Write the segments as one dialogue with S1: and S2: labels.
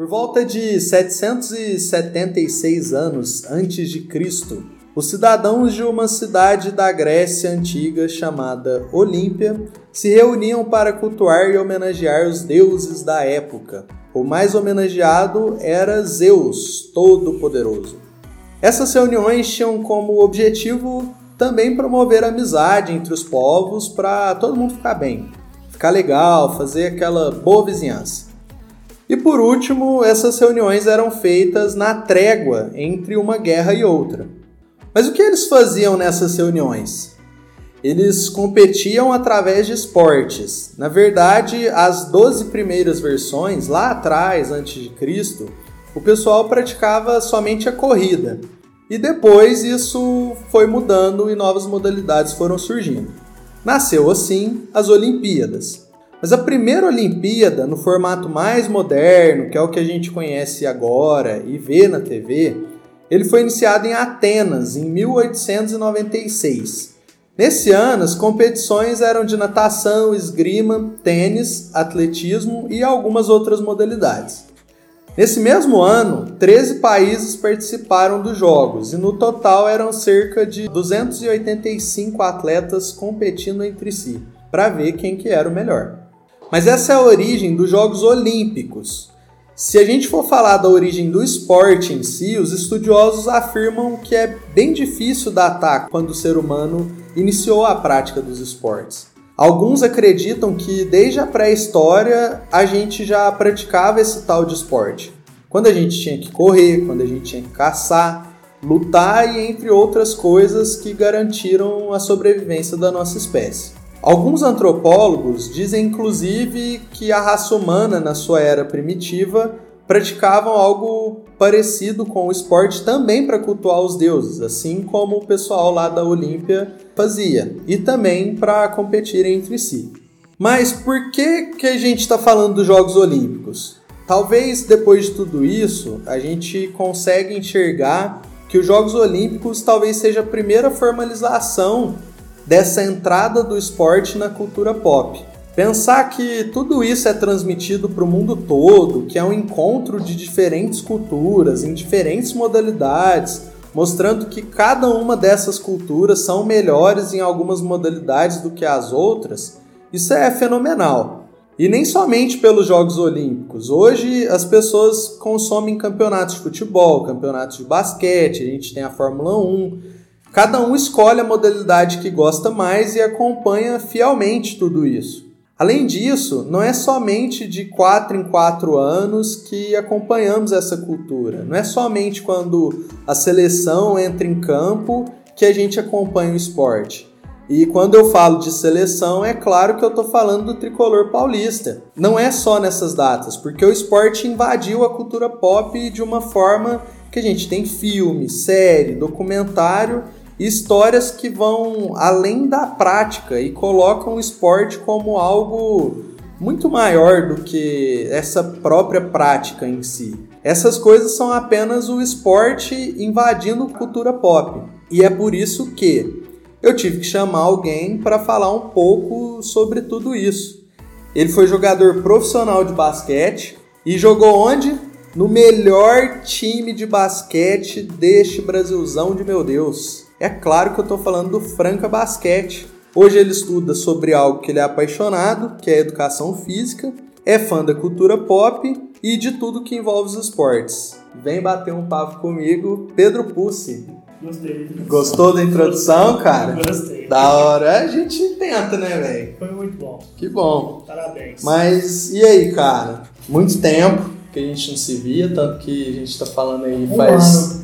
S1: Por volta de 776 anos antes de Cristo, os cidadãos de uma cidade da Grécia antiga chamada Olímpia se reuniam para cultuar e homenagear os deuses da época. O mais homenageado era Zeus, Todo-Poderoso. Essas reuniões tinham como objetivo também promover amizade entre os povos para todo mundo ficar bem, ficar legal, fazer aquela boa vizinhança. E por último, essas reuniões eram feitas na trégua entre uma guerra e outra. Mas o que eles faziam nessas reuniões? Eles competiam através de esportes. Na verdade, as 12 primeiras versões, lá atrás, antes de Cristo, o pessoal praticava somente a corrida. E depois isso foi mudando e novas modalidades foram surgindo. Nasceu assim as Olimpíadas. Mas a primeira Olimpíada, no formato mais moderno, que é o que a gente conhece agora e vê na TV, ele foi iniciado em Atenas, em 1896. Nesse ano, as competições eram de natação, esgrima, tênis, atletismo e algumas outras modalidades. Nesse mesmo ano, 13 países participaram dos Jogos e no total eram cerca de 285 atletas competindo entre si, para ver quem que era o melhor. Mas essa é a origem dos Jogos Olímpicos. Se a gente for falar da origem do esporte em si, os estudiosos afirmam que é bem difícil datar quando o ser humano iniciou a prática dos esportes. Alguns acreditam que desde a pré-história a gente já praticava esse tal de esporte. Quando a gente tinha que correr, quando a gente tinha que caçar, lutar e entre outras coisas que garantiram a sobrevivência da nossa espécie. Alguns antropólogos dizem inclusive que a raça humana, na sua era primitiva, praticavam algo parecido com o esporte também para cultuar os deuses, assim como o pessoal lá da Olímpia fazia, e também para competir entre si. Mas por que, que a gente está falando dos Jogos Olímpicos? Talvez depois de tudo isso a gente consiga enxergar que os Jogos Olímpicos talvez seja a primeira formalização dessa entrada do esporte na cultura pop. Pensar que tudo isso é transmitido para o mundo todo, que é um encontro de diferentes culturas, em diferentes modalidades, mostrando que cada uma dessas culturas são melhores em algumas modalidades do que as outras, isso é fenomenal. E nem somente pelos Jogos Olímpicos. Hoje as pessoas consomem campeonatos de futebol, campeonatos de basquete, a gente tem a Fórmula 1, Cada um escolhe a modalidade que gosta mais e acompanha fielmente tudo isso. Além disso, não é somente de 4 em 4 anos que acompanhamos essa cultura. Não é somente quando a seleção entra em campo que a gente acompanha o esporte. E quando eu falo de seleção, é claro que eu estou falando do tricolor paulista. Não é só nessas datas, porque o esporte invadiu a cultura pop de uma forma que a gente tem filme, série, documentário histórias que vão além da prática e colocam o esporte como algo muito maior do que essa própria prática em si. Essas coisas são apenas o esporte invadindo cultura pop. E é por isso que eu tive que chamar alguém para falar um pouco sobre tudo isso. Ele foi jogador profissional de basquete e jogou onde? No melhor time de basquete deste Brasilzão de meu Deus. É claro que eu estou falando do Franca Basquete. Hoje ele estuda sobre algo que ele é apaixonado, que é a educação física, é fã da cultura pop e de tudo que envolve os esportes. Vem bater um papo comigo, Pedro Pussi.
S2: Gostei.
S1: Gostou da introdução, cara?
S2: Gostei.
S1: Da hora. A gente tenta, né, velho?
S2: Foi muito bom.
S1: Que bom.
S2: Parabéns.
S1: Mas e aí, cara? Muito tempo que a gente não se via, tanto que a gente tá falando aí
S2: Um
S1: faz.
S2: ano.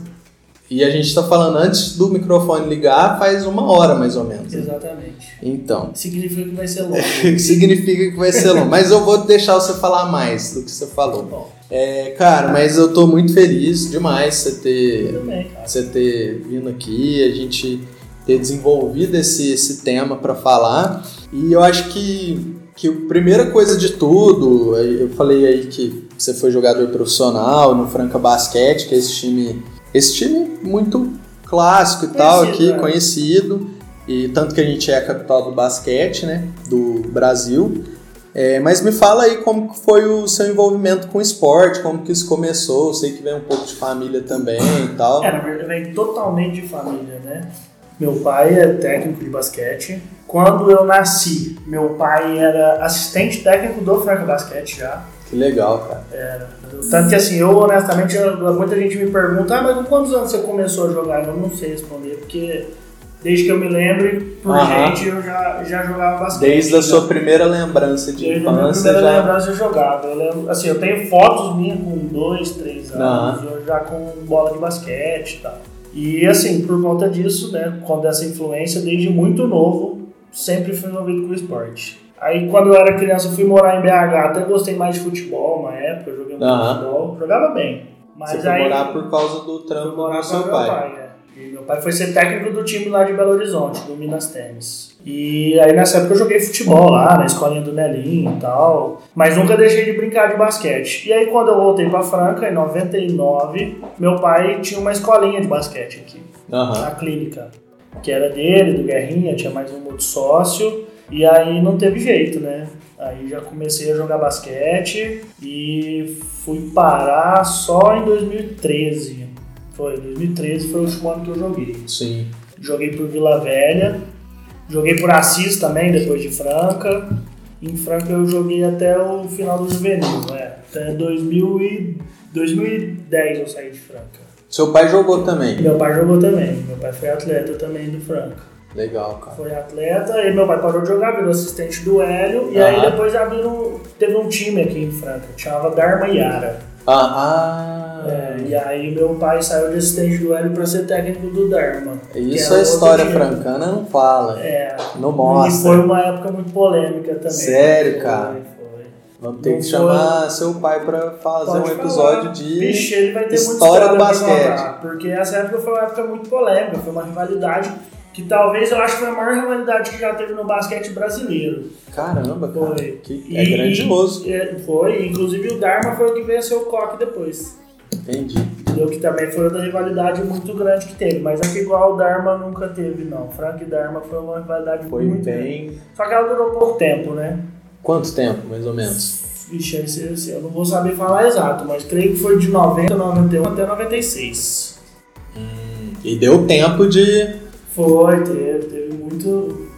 S1: E a gente tá falando antes do microfone ligar faz uma hora mais ou menos.
S2: Exatamente.
S1: Então.
S2: Significa que vai ser longo.
S1: Significa que vai ser longo. Mas eu vou deixar você falar mais do que você falou.
S2: bom,
S1: É, cara, mas eu tô muito feliz demais você ter, você ter vindo aqui, a gente ter desenvolvido esse, esse tema para falar. E eu acho que, que a primeira coisa de tudo, eu falei aí que você foi jogador profissional no Franca Basquete, que é esse time, esse time muito clássico e tal
S2: Conhecido,
S1: aqui,
S2: é.
S1: conhecido. E tanto que a gente é a capital do basquete, né, do Brasil. É, mas me fala aí como foi o seu envolvimento com o esporte, como que isso começou. Eu sei que vem um pouco de família também e tal.
S2: É, na verdade, vem totalmente de família, né? Meu pai é técnico de basquete. Quando eu nasci, meu pai era assistente técnico do Franca Basquete já.
S1: Que legal, cara.
S2: Era. Tanto que assim, eu honestamente, muita gente me pergunta, ah, mas com quantos anos você começou a jogar? Eu não sei responder, porque desde que eu me lembre, por
S1: Aham.
S2: gente, eu já, já jogava basquete.
S1: Desde a
S2: Já-
S1: sua primeira lembrança de
S2: Desde a minha
S1: infância
S2: primeira
S1: já.
S2: lembrança eu jogava. Eu lembro, assim, eu tenho fotos minhas com dois, três anos, eu já com bola de basquete e tal. E assim, por conta disso, né, com dessa influência, desde muito novo, sempre fui envolvido com o esporte. Aí quando eu era criança, eu fui morar em BH, até gostei mais de futebol, uma época, eu joguei muito
S1: Aham.
S2: futebol, jogava bem. Mas
S1: Você foi
S2: aí
S1: morar por causa do trampo
S2: morar
S1: do
S2: com
S1: seu
S2: meu
S1: pai.
S2: pai. é. E meu pai foi ser técnico do time lá de Belo Horizonte, do Minas Tênis. E aí nessa época eu joguei futebol lá, na escolinha do Nelinho e tal, mas nunca deixei de brincar de basquete. E aí quando eu voltei pra Franca, em 99, meu pai tinha uma escolinha de basquete aqui,
S1: Aham.
S2: na clínica, que era dele, do Guerrinha, tinha mais um outro sócio, e aí não teve jeito, né? Aí já comecei a jogar basquete e fui parar só em 2013. Foi, 2013 foi o último ano que eu joguei.
S1: Sim.
S2: Joguei por Vila Velha, joguei por Assis também, depois de Franca. Em Franca eu joguei até o final do juvenil, né? Até 2000 e 2010 eu saí de Franca.
S1: Seu pai jogou também.
S2: Meu pai jogou também, meu pai foi atleta também do Franca.
S1: Legal, cara.
S2: Foi atleta, e meu pai parou de jogar, virou assistente do Hélio, e aí
S1: Ah.
S2: depois abriram, teve um time aqui em Franca, que chamava Dharma Yara.
S1: Ah, ah.
S2: É, e aí meu pai saiu de assistente do Hélio pra ser técnico do Dharma.
S1: Isso a história
S2: outro time.
S1: francana não fala.
S2: É,
S1: Não
S2: e
S1: mostra.
S2: foi uma época muito polêmica também.
S1: Sério,
S2: Foi,
S1: cara? Vamos ter
S2: Não
S1: que
S2: foi-
S1: chamar seu pai pra fazer
S2: Pode
S1: um
S2: falar.
S1: episódio de.
S2: Vixe, ele vai ter muita
S1: história do basquete.
S2: contar, porque essa época foi uma época muito polêmica, foi uma rivalidade que talvez eu acho que foi a maior rivalidade que já teve no basquete brasileiro.
S1: Caramba, cara.
S2: Foi.
S1: Que
S2: E-
S1: é grandioso.
S2: e- foi, inclusive o Dharma foi o que venceu o Coque depois.
S1: Entendi.
S2: Entendeu? Que também foi outra rivalidade muito grande que teve. Mas é que igual o Dharma nunca teve, não. Frank e Dharma foi uma rivalidade
S1: Foi
S2: muito grande.
S1: bem.
S2: Só que ela durou pouco tempo, né?
S1: Quanto tempo, mais ou menos?
S2: Vixe, esse, esse, eu não vou saber falar exato, mas creio que foi de 90, 91 até 96.
S1: E deu tempo de.
S2: Foi, teve, teve muito.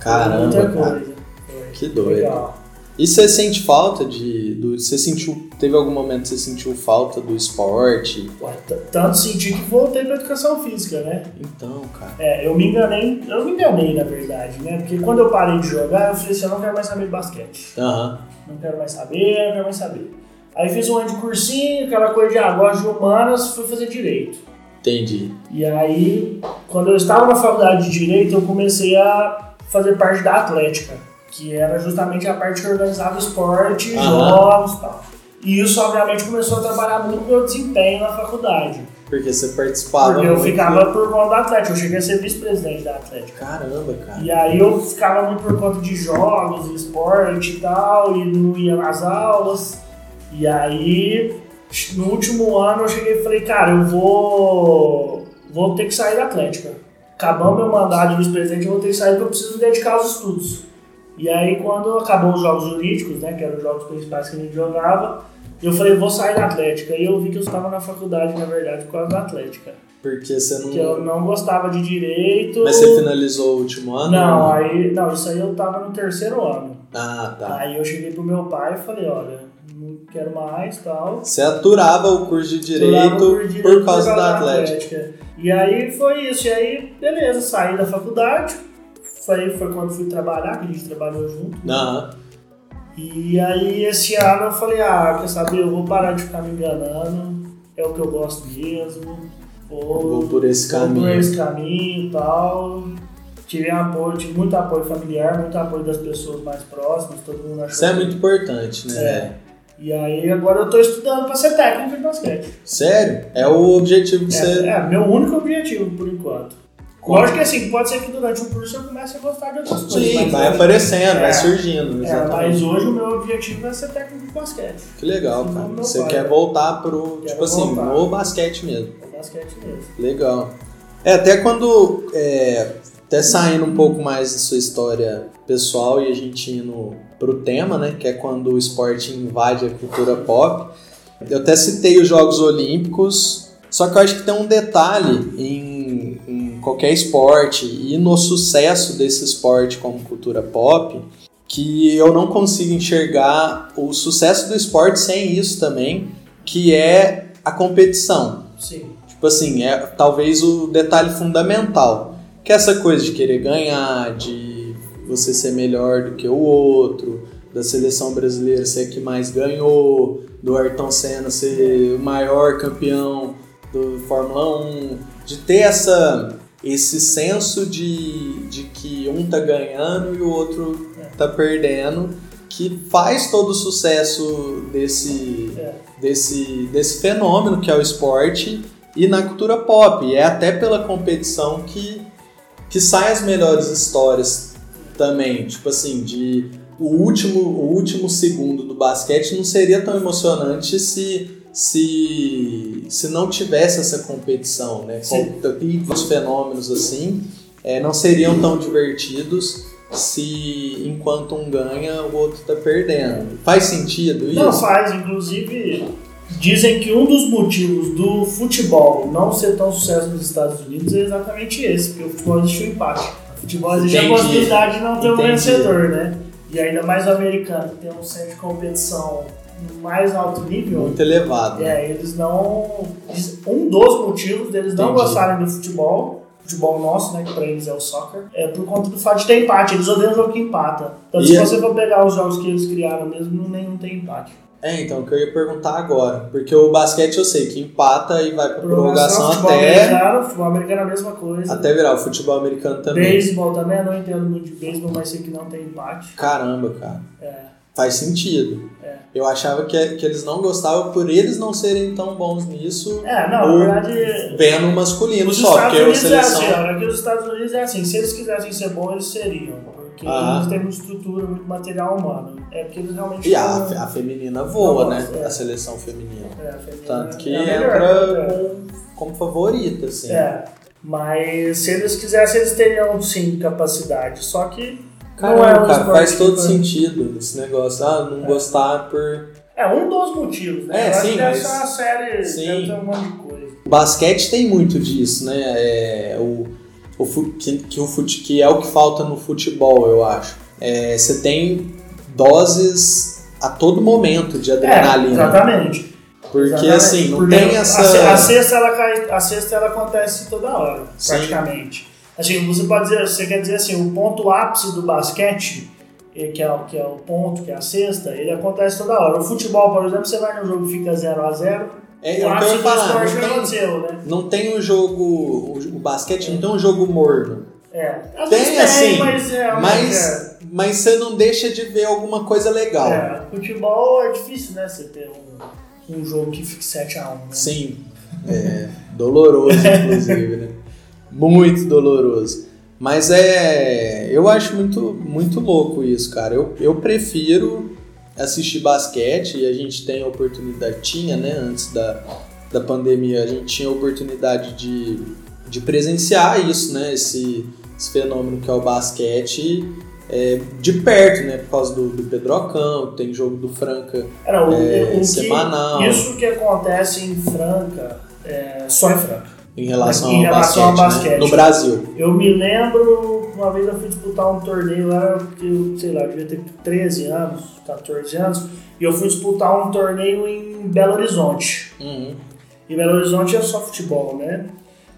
S1: Caramba,
S2: muita
S1: cara.
S2: coisa. Foi.
S1: Que doido.
S2: Legal.
S1: E você sente falta de. Do, você sentiu. Teve algum momento que você sentiu falta do esporte?
S2: Ué, Tanto senti que voltei pra educação física, né?
S1: Então, cara.
S2: É, eu me enganei, eu me enganei na verdade, né? Porque quando eu parei de jogar, eu falei assim, eu não quero mais saber de basquete.
S1: Aham.
S2: Não quero mais saber, não quero mais saber. Aí fiz um ano de cursinho, aquela coisa de ah, gosto de humanas, fui fazer direito.
S1: Entendi.
S2: E aí, quando eu estava na faculdade de direito, eu comecei a fazer parte da Atlética, que era justamente a parte que organizava esporte,
S1: Aham.
S2: jogos e tal. E isso, obviamente, começou a trabalhar muito meu desempenho na faculdade.
S1: Porque você participava.
S2: Porque eu
S1: muito.
S2: ficava por conta da Atlética, eu cheguei a ser vice-presidente da Atlética.
S1: Caramba, cara.
S2: E aí eu ficava muito por conta de jogos, esporte e tal, e não ia nas aulas. E aí, no último ano, eu cheguei e falei, cara, eu vou, vou ter que sair da Atlética. Acabando meu mandato de vice-presidente, eu vou ter que sair porque eu preciso dedicar aos estudos. E aí, quando acabou os jogos jurídicos, né, que eram os jogos principais que a gente jogava, eu falei, vou sair da Atlética. E eu vi que eu estava na faculdade, na verdade, por causa da Atlética.
S1: Porque você não.
S2: Que eu não gostava de direito.
S1: Mas você finalizou o último ano?
S2: Não,
S1: ou
S2: aí. Não, isso aí eu tava no terceiro ano.
S1: Ah, tá.
S2: Aí eu cheguei pro meu pai e falei, olha, não quero mais tal.
S1: Você aturava o curso de direito
S2: por direito
S1: por causa da Atlética.
S2: E aí foi isso. E aí, beleza, saí da faculdade. Foi, foi quando fui trabalhar, que a gente trabalhou junto.
S1: Aham.
S2: E aí esse ano eu falei, ah, quer saber, eu vou parar de ficar me enganando. É o que eu gosto mesmo. Vou,
S1: Vou por esse
S2: vou por
S1: caminho.
S2: esse caminho e tal. Tive apoio, tive muito apoio familiar, muito apoio das pessoas mais próximas, todo mundo achou.
S1: Isso é muito importante, né?
S2: É. E aí agora eu tô estudando pra ser técnico de basquete.
S1: Sério? É o objetivo que você.
S2: É, é meu único objetivo por enquanto. Lógico que assim, pode ser que durante um curso eu comece a gostar de outras coisas.
S1: Sim, vai aparecendo,
S2: É.
S1: vai surgindo.
S2: É, mas hoje o meu objetivo é ser técnico de basquete.
S1: Que legal,
S2: Sim,
S1: cara. Você
S2: pai.
S1: quer voltar pro,
S2: Quero
S1: tipo assim,
S2: voltar.
S1: no basquete mesmo.
S2: É basquete mesmo.
S1: Legal. É, até quando é, Até saindo um pouco mais da sua história pessoal e a gente indo pro tema, né? Que é quando o esporte invade a cultura pop. Eu até citei os Jogos Olímpicos, só que eu acho que tem um detalhe em, em qualquer esporte e no sucesso desse esporte como cultura pop, que eu não consigo enxergar o sucesso do esporte sem isso também, que é a competição.
S2: Sim.
S1: Tipo assim, é talvez o detalhe fundamental. Que essa coisa de querer ganhar, de você ser melhor do que o outro, da seleção brasileira ser a que mais ganhou, do Ayrton Senna ser o maior campeão do Fórmula 1, de ter essa esse senso de, de que um tá ganhando e o outro tá perdendo, que faz todo o sucesso desse,
S2: É.
S1: desse, desse fenômeno que é o esporte e na cultura pop. E é até pela competição que, que saem as melhores histórias também. Tipo assim, de o último, o último segundo do basquete não seria tão emocionante se, se, se não tivesse essa competição, né? Com- os fenômenos assim é, não seriam tão divertidos se enquanto um ganha, o outro tá perdendo. Faz sentido isso?
S2: Não faz, inclusive, dizem que um dos motivos do futebol não ser tão sucesso nos Estados Unidos é exatamente esse, porque o futebol existe o empate. O futebol existe a
S1: Entendi.
S2: possibilidade de não ter um
S1: Entendi.
S2: vencedor, né? E ainda mais o americano, que tem um centro de competição mais alto nível,
S1: Muito elevado. né?
S2: é, eles não. Um dos motivos deles não
S1: Entendi.
S2: gostarem do futebol, futebol nosso, né, que pra eles é o soccer, é por conta do fato de ter empate. Eles odeiam o jogo que empata. Então,
S1: E
S2: se
S1: é-
S2: você for pegar os jogos que eles criaram mesmo, nenhum tem empate.
S1: É, então, o que eu ia perguntar agora. Porque o basquete eu sei que empata e vai pra prorrogação
S2: futebol
S1: até,
S2: americano, futebol americano é a mesma coisa.
S1: até virar o futebol americano também.
S2: Beisebol também, eu não entendo muito de beisebol, mas sei que não tem empate.
S1: Caramba, cara.
S2: É,
S1: Faz sentido.
S2: É.
S1: Eu achava que, que eles não gostavam por eles não serem tão bons nisso,
S2: é não,
S1: Ou-
S2: na verdade.
S1: vendo o masculino só,
S2: Estados
S1: porque a
S2: Unidos é
S1: seleção.
S2: assim, ó, aqui os Estados Unidos é assim, se eles quisessem ser bons, eles seriam. Porque
S1: Ah.
S2: eles têm muita estrutura, muito material humano. É porque eles realmente.
S1: E a, a feminina voa, né?
S2: é.
S1: A seleção feminina.
S2: É, a feminina
S1: Tanto que
S2: é melhor,
S1: entra
S2: né?
S1: com, como favorita, assim.
S2: É. Mas se eles quisessem, eles teriam sim capacidade. Só que
S1: Caramba,
S2: não é um
S1: cara, faz todo sentido esse negócio. Ah, não gostar por.
S2: É um dos motivos, né?
S1: É,
S2: Eu acho
S1: sim,
S2: que
S1: mas-
S2: ser uma série,
S1: Sim.
S2: deve ter um monte de coisa.
S1: O basquete tem muito disso, né? É, o, o, que, que, o fute, que é o que falta no futebol, eu acho. É, você tem doses a todo momento de
S2: É,
S1: adrenalina.
S2: exatamente.
S1: porque
S2: Exatamente.
S1: assim, não
S2: Porque
S1: tem
S2: a
S1: essa.
S2: A, cesta, ela cai, a cesta ela acontece toda hora,
S1: Sim.
S2: praticamente. Assim, você pode dizer, você quer dizer assim, o ponto ápice do basquete, eh, que é, o- que é o ponto, que é a cesta, ele acontece toda hora. O futebol, por exemplo, você vai no jogo e fica 0x0,
S1: É,
S2: o
S1: é o que eu
S2: do
S1: falar. Não tem,
S2: aconteceu, né?
S1: não tem um jogo. O, o basquete não tem um jogo morno.
S2: É. Às
S1: Tem,
S2: tem,
S1: assim,
S2: mas realmente
S1: Mas, mas você não deixa de ver alguma coisa legal.
S2: é. é. Futebol é difícil, né? Você ter um, um jogo que fique 7x1, né?
S1: Sim. É doloroso, inclusive, né? Muito doloroso. Mas é. Eu acho muito, muito louco isso, cara. Eu, eu prefiro assistir basquete e a gente tem a oportunidade, tinha, né? Antes da, da pandemia, a gente tinha a oportunidade de, de presenciar isso, né? Esse, esse fenômeno que é o basquete é, de perto, né? Por causa do, do Pedrocão, tem jogo do Franca
S2: Era, o,
S1: é,
S2: o que-
S1: semanal.
S2: Isso que acontece em Franca, é, só em Franca.
S1: em relação,
S2: Em
S1: ao,
S2: relação
S1: basquete,
S2: ao
S1: né?
S2: basquete.
S1: no Brasil.
S2: Eu me lembro, uma vez eu fui disputar um torneio lá, que eu, sei lá, eu devia ter 13 anos, 14 anos, e eu fui disputar um torneio em Belo Horizonte.
S1: Uhum.
S2: E Belo Horizonte é só futebol, né?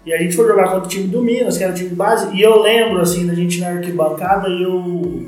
S2: E a gente foi jogar contra o time do Minas, que era o time base, e eu lembro, assim, da gente na arquibancada e eu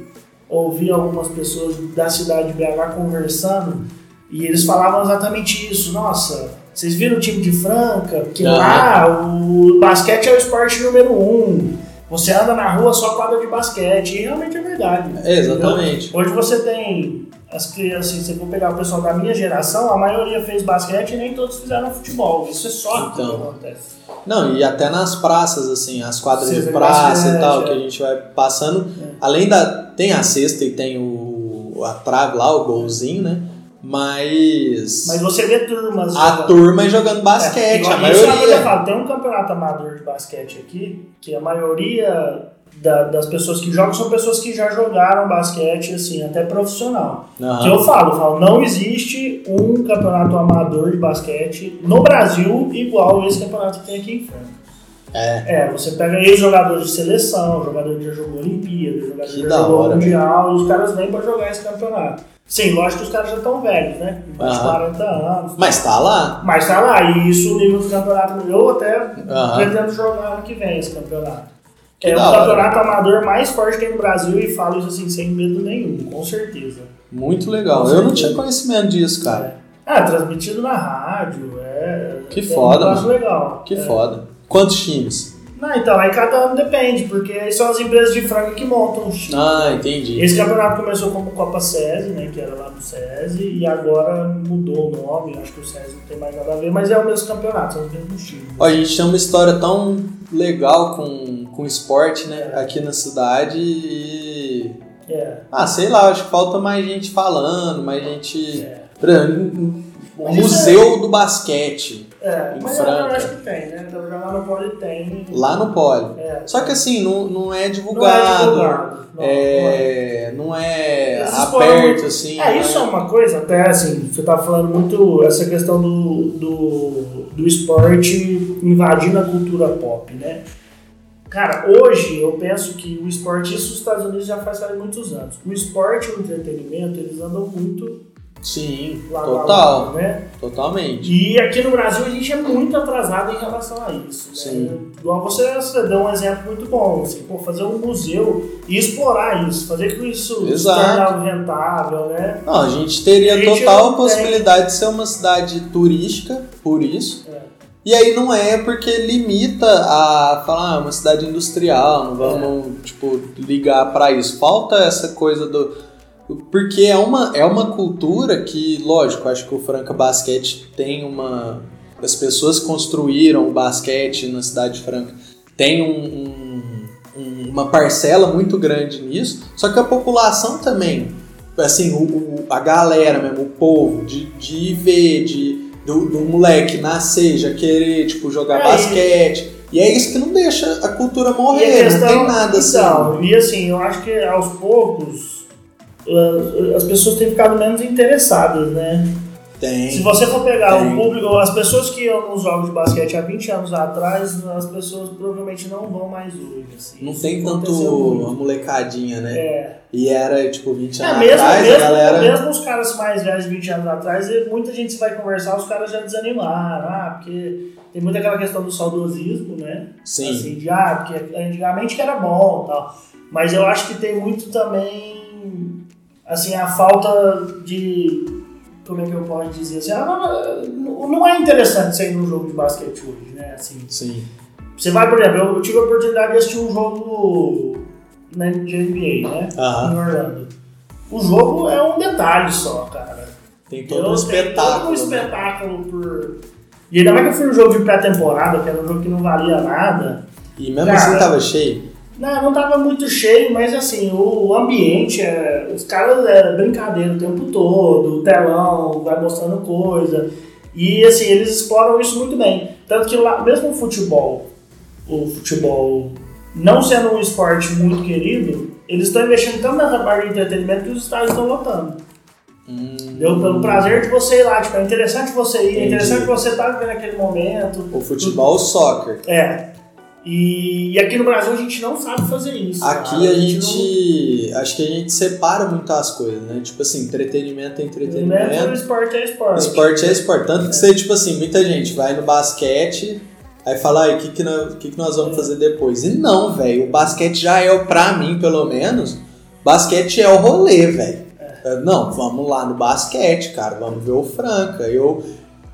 S2: ouvi algumas pessoas da cidade de BH conversando, e eles falavam exatamente isso. Nossa, vocês viram o time de Franca? Que lá o basquete é o esporte número um. Você anda na rua só quadra de basquete, e realmente é verdade.
S1: É, exatamente.
S2: Hoje você tem as crianças, assim, se for pegar o pessoal da minha geração, a maioria fez basquete e nem todos fizeram futebol. Isso é só que
S1: Então.
S2: acontece.
S1: Não, e até nas praças, assim, as quadras de praça
S2: basquete,
S1: e tal,
S2: é.
S1: que a gente vai passando.
S2: É.
S1: Além da. Tem a cesta e tem o. a trave lá, o golzinho, né? Mas.
S2: Mas você vê turmas
S1: a
S2: jogando.
S1: turma jogando basquete,
S2: É,
S1: a
S2: é que eu
S1: maioria.
S2: falo, Tem um campeonato amador de basquete aqui, que a maioria da- das pessoas que jogam são pessoas que já jogaram basquete, assim, até profissional.
S1: Aham.
S2: Que eu falo, eu falo, não existe um campeonato amador de basquete no Brasil igual esse campeonato que tem aqui em Franca.
S1: É.
S2: É, você pega ex-jogadores de seleção, jogador que já jogou Olimpíada, jogador
S1: Que
S2: já jogou
S1: hora,
S2: Mundial, e os caras vêm pra jogar esse campeonato. Sim, lógico que os caras já estão velhos, né? Com
S1: Aham.
S2: 40 anos.
S1: Mas tá lá.
S2: Mas tá lá, e isso o nível do campeonato. Eu até
S1: Aham.
S2: pretendo jogar ano que vem esse campeonato.
S1: Que
S2: é o
S1: hora.
S2: campeonato amador mais forte que tem no Brasil e falo isso assim sem medo nenhum, com certeza.
S1: Muito legal.
S2: Com
S1: Eu não
S2: certeza.
S1: tinha conhecimento disso, cara.
S2: É. Ah, transmitido na rádio, é.
S1: Que
S2: é
S1: foda,
S2: Um
S1: mano.
S2: legal.
S1: Que
S2: é.
S1: foda. Quantos times?
S2: Não, então, aí cada ano depende, porque aí são as empresas de frango que montam os times.
S1: Ah, entendi.
S2: Esse campeonato começou como Copa SESI, né, que era lá do SESI, e agora mudou o nome, acho que o SESI não tem mais nada a ver, mas é o mesmo campeonato, são os mesmos times.
S1: Ó, a gente tem uma história tão legal com, com esporte, né?
S2: É.
S1: Aqui na cidade e.
S2: É,
S1: Ah, sei lá, acho que falta mais gente falando, mais gente.
S2: é.
S1: Por exemplo, o Museu do Basquete,
S2: É,
S1: Em
S2: mas eu
S1: Franca.
S2: acho que tem, né? Então, lá no Poli tem.
S1: lá no Poli.
S2: É.
S1: Só que assim, não, não é
S2: Não é
S1: divulgado.
S2: divulgado. Não, é.
S1: é, não é
S2: Eles
S1: aberto
S2: foram-
S1: assim.
S2: É, isso é uma coisa, até assim, você tá falando muito essa questão do, do, do esporte invadindo a cultura pop, né? Cara, hoje eu penso que o esporte, isso os Estados Unidos já faz há muitos anos. O esporte e o entretenimento, eles andam muito
S1: Sim, total,
S2: lado, né?
S1: totalmente.
S2: E aqui no Brasil a gente é muito atrasado em relação a isso. Né?
S1: Sim.
S2: Igual você, você deu um exemplo muito bom, assim, pô, fazer um museu e explorar isso, fazer com isso
S1: Exato.
S2: rentável, né?
S1: Não, a gente teria
S2: A gente
S1: total
S2: não tem-
S1: possibilidade de ser uma cidade turística, por isso.
S2: É.
S1: E aí não é porque limita a falar, ah, uma cidade industrial, não vamos, tipo, ligar pra isso. Falta essa coisa do. Porque é uma, é uma cultura que, lógico, acho que o Franca Basquete tem uma. As pessoas construíram o basquete na cidade de Franca tem um- um- uma parcela muito grande nisso, só que a população também, assim, o, o- a galera mesmo, o povo, de, de ver, de, do, do moleque nascer, já querer, tipo, jogar
S2: É,
S1: basquete. E é isso que não deixa a cultura
S2: E a
S1: morrer,
S2: questão-
S1: não tem nada assim.
S2: então, E assim, eu acho que aos poucos as pessoas têm ficado menos interessadas, né? Se
S1: Tem.
S2: você for pegar
S1: Tem.
S2: o público, as pessoas que iam nos jogos de basquete há 20 anos atrás, as pessoas provavelmente não vão mais hoje. assim.
S1: Não
S2: Isso
S1: tem tanto
S2: muito.
S1: a molecadinha, né?
S2: É,
S1: E era, tipo, 20
S2: é
S1: anos
S2: mesmo,
S1: atrás,
S2: mesmo,
S1: galera...
S2: mesmo os caras mais velhos de 20 anos atrás, muita gente se vai conversar, os caras já desanimaram, ah, porque tem muita aquela questão do saudosismo, né?
S1: Sim.
S2: Assim, de, ah, porque antigamente que era bom e tal. Mas eu acho que tem muito também, assim, a falta de. Como é que eu posso dizer? Assim, ah, não, não é interessante você ir num jogo de basquete hoje, né? Assim,
S1: Sim.
S2: você vai, por exemplo, eu, tive a oportunidade de assistir um jogo na, de NBA, né?
S1: Aham.
S2: Em Orlando. O jogo é um detalhe só, cara.
S1: Tem todo um
S2: Eu tenho
S1: espetáculo.
S2: Todo um
S1: né?
S2: espetáculo por. E ainda mais que eu fui um jogo de pré-temporada, que era um jogo que não valia nada.
S1: E mesmo
S2: Cara,
S1: assim tava cheio.
S2: Não, não tava muito cheio, mas assim, o, ambiente, é, os caras é brincadeira o tempo todo, o telão vai mostrando coisa. E assim, eles exploram isso muito bem. Tanto que lá, mesmo o futebol, o futebol não sendo um esporte muito querido, eles estão investindo tanto nessa parte de entretenimento que os estádios estão lotando.
S1: Hum,
S2: Entendeu? Pelo prazer de você ir lá, tipo, é interessante você ir, é
S1: Entendi.
S2: interessante você estar vivendo aquele momento.
S1: O futebol, o soccer.
S2: É. E, e aqui no Brasil a gente não sabe fazer isso.
S1: Aqui
S2: cara.
S1: a gente. Acho que a gente separa muito as coisas, né? Tipo assim, entretenimento é
S2: Entretenimento,
S1: entretenimento.
S2: esporte é esporte.
S1: Esporte é esporte. Tanto que você, tipo assim, muita gente vai no basquete, aí fala, aí, o que, que, nós, que, que nós vamos fazer depois? E não, velho. O basquete já é, o- pra mim, pelo menos, basquete é o rolê, velho. Não, vamos lá no basquete, cara. Vamos ver o Franca. Eu.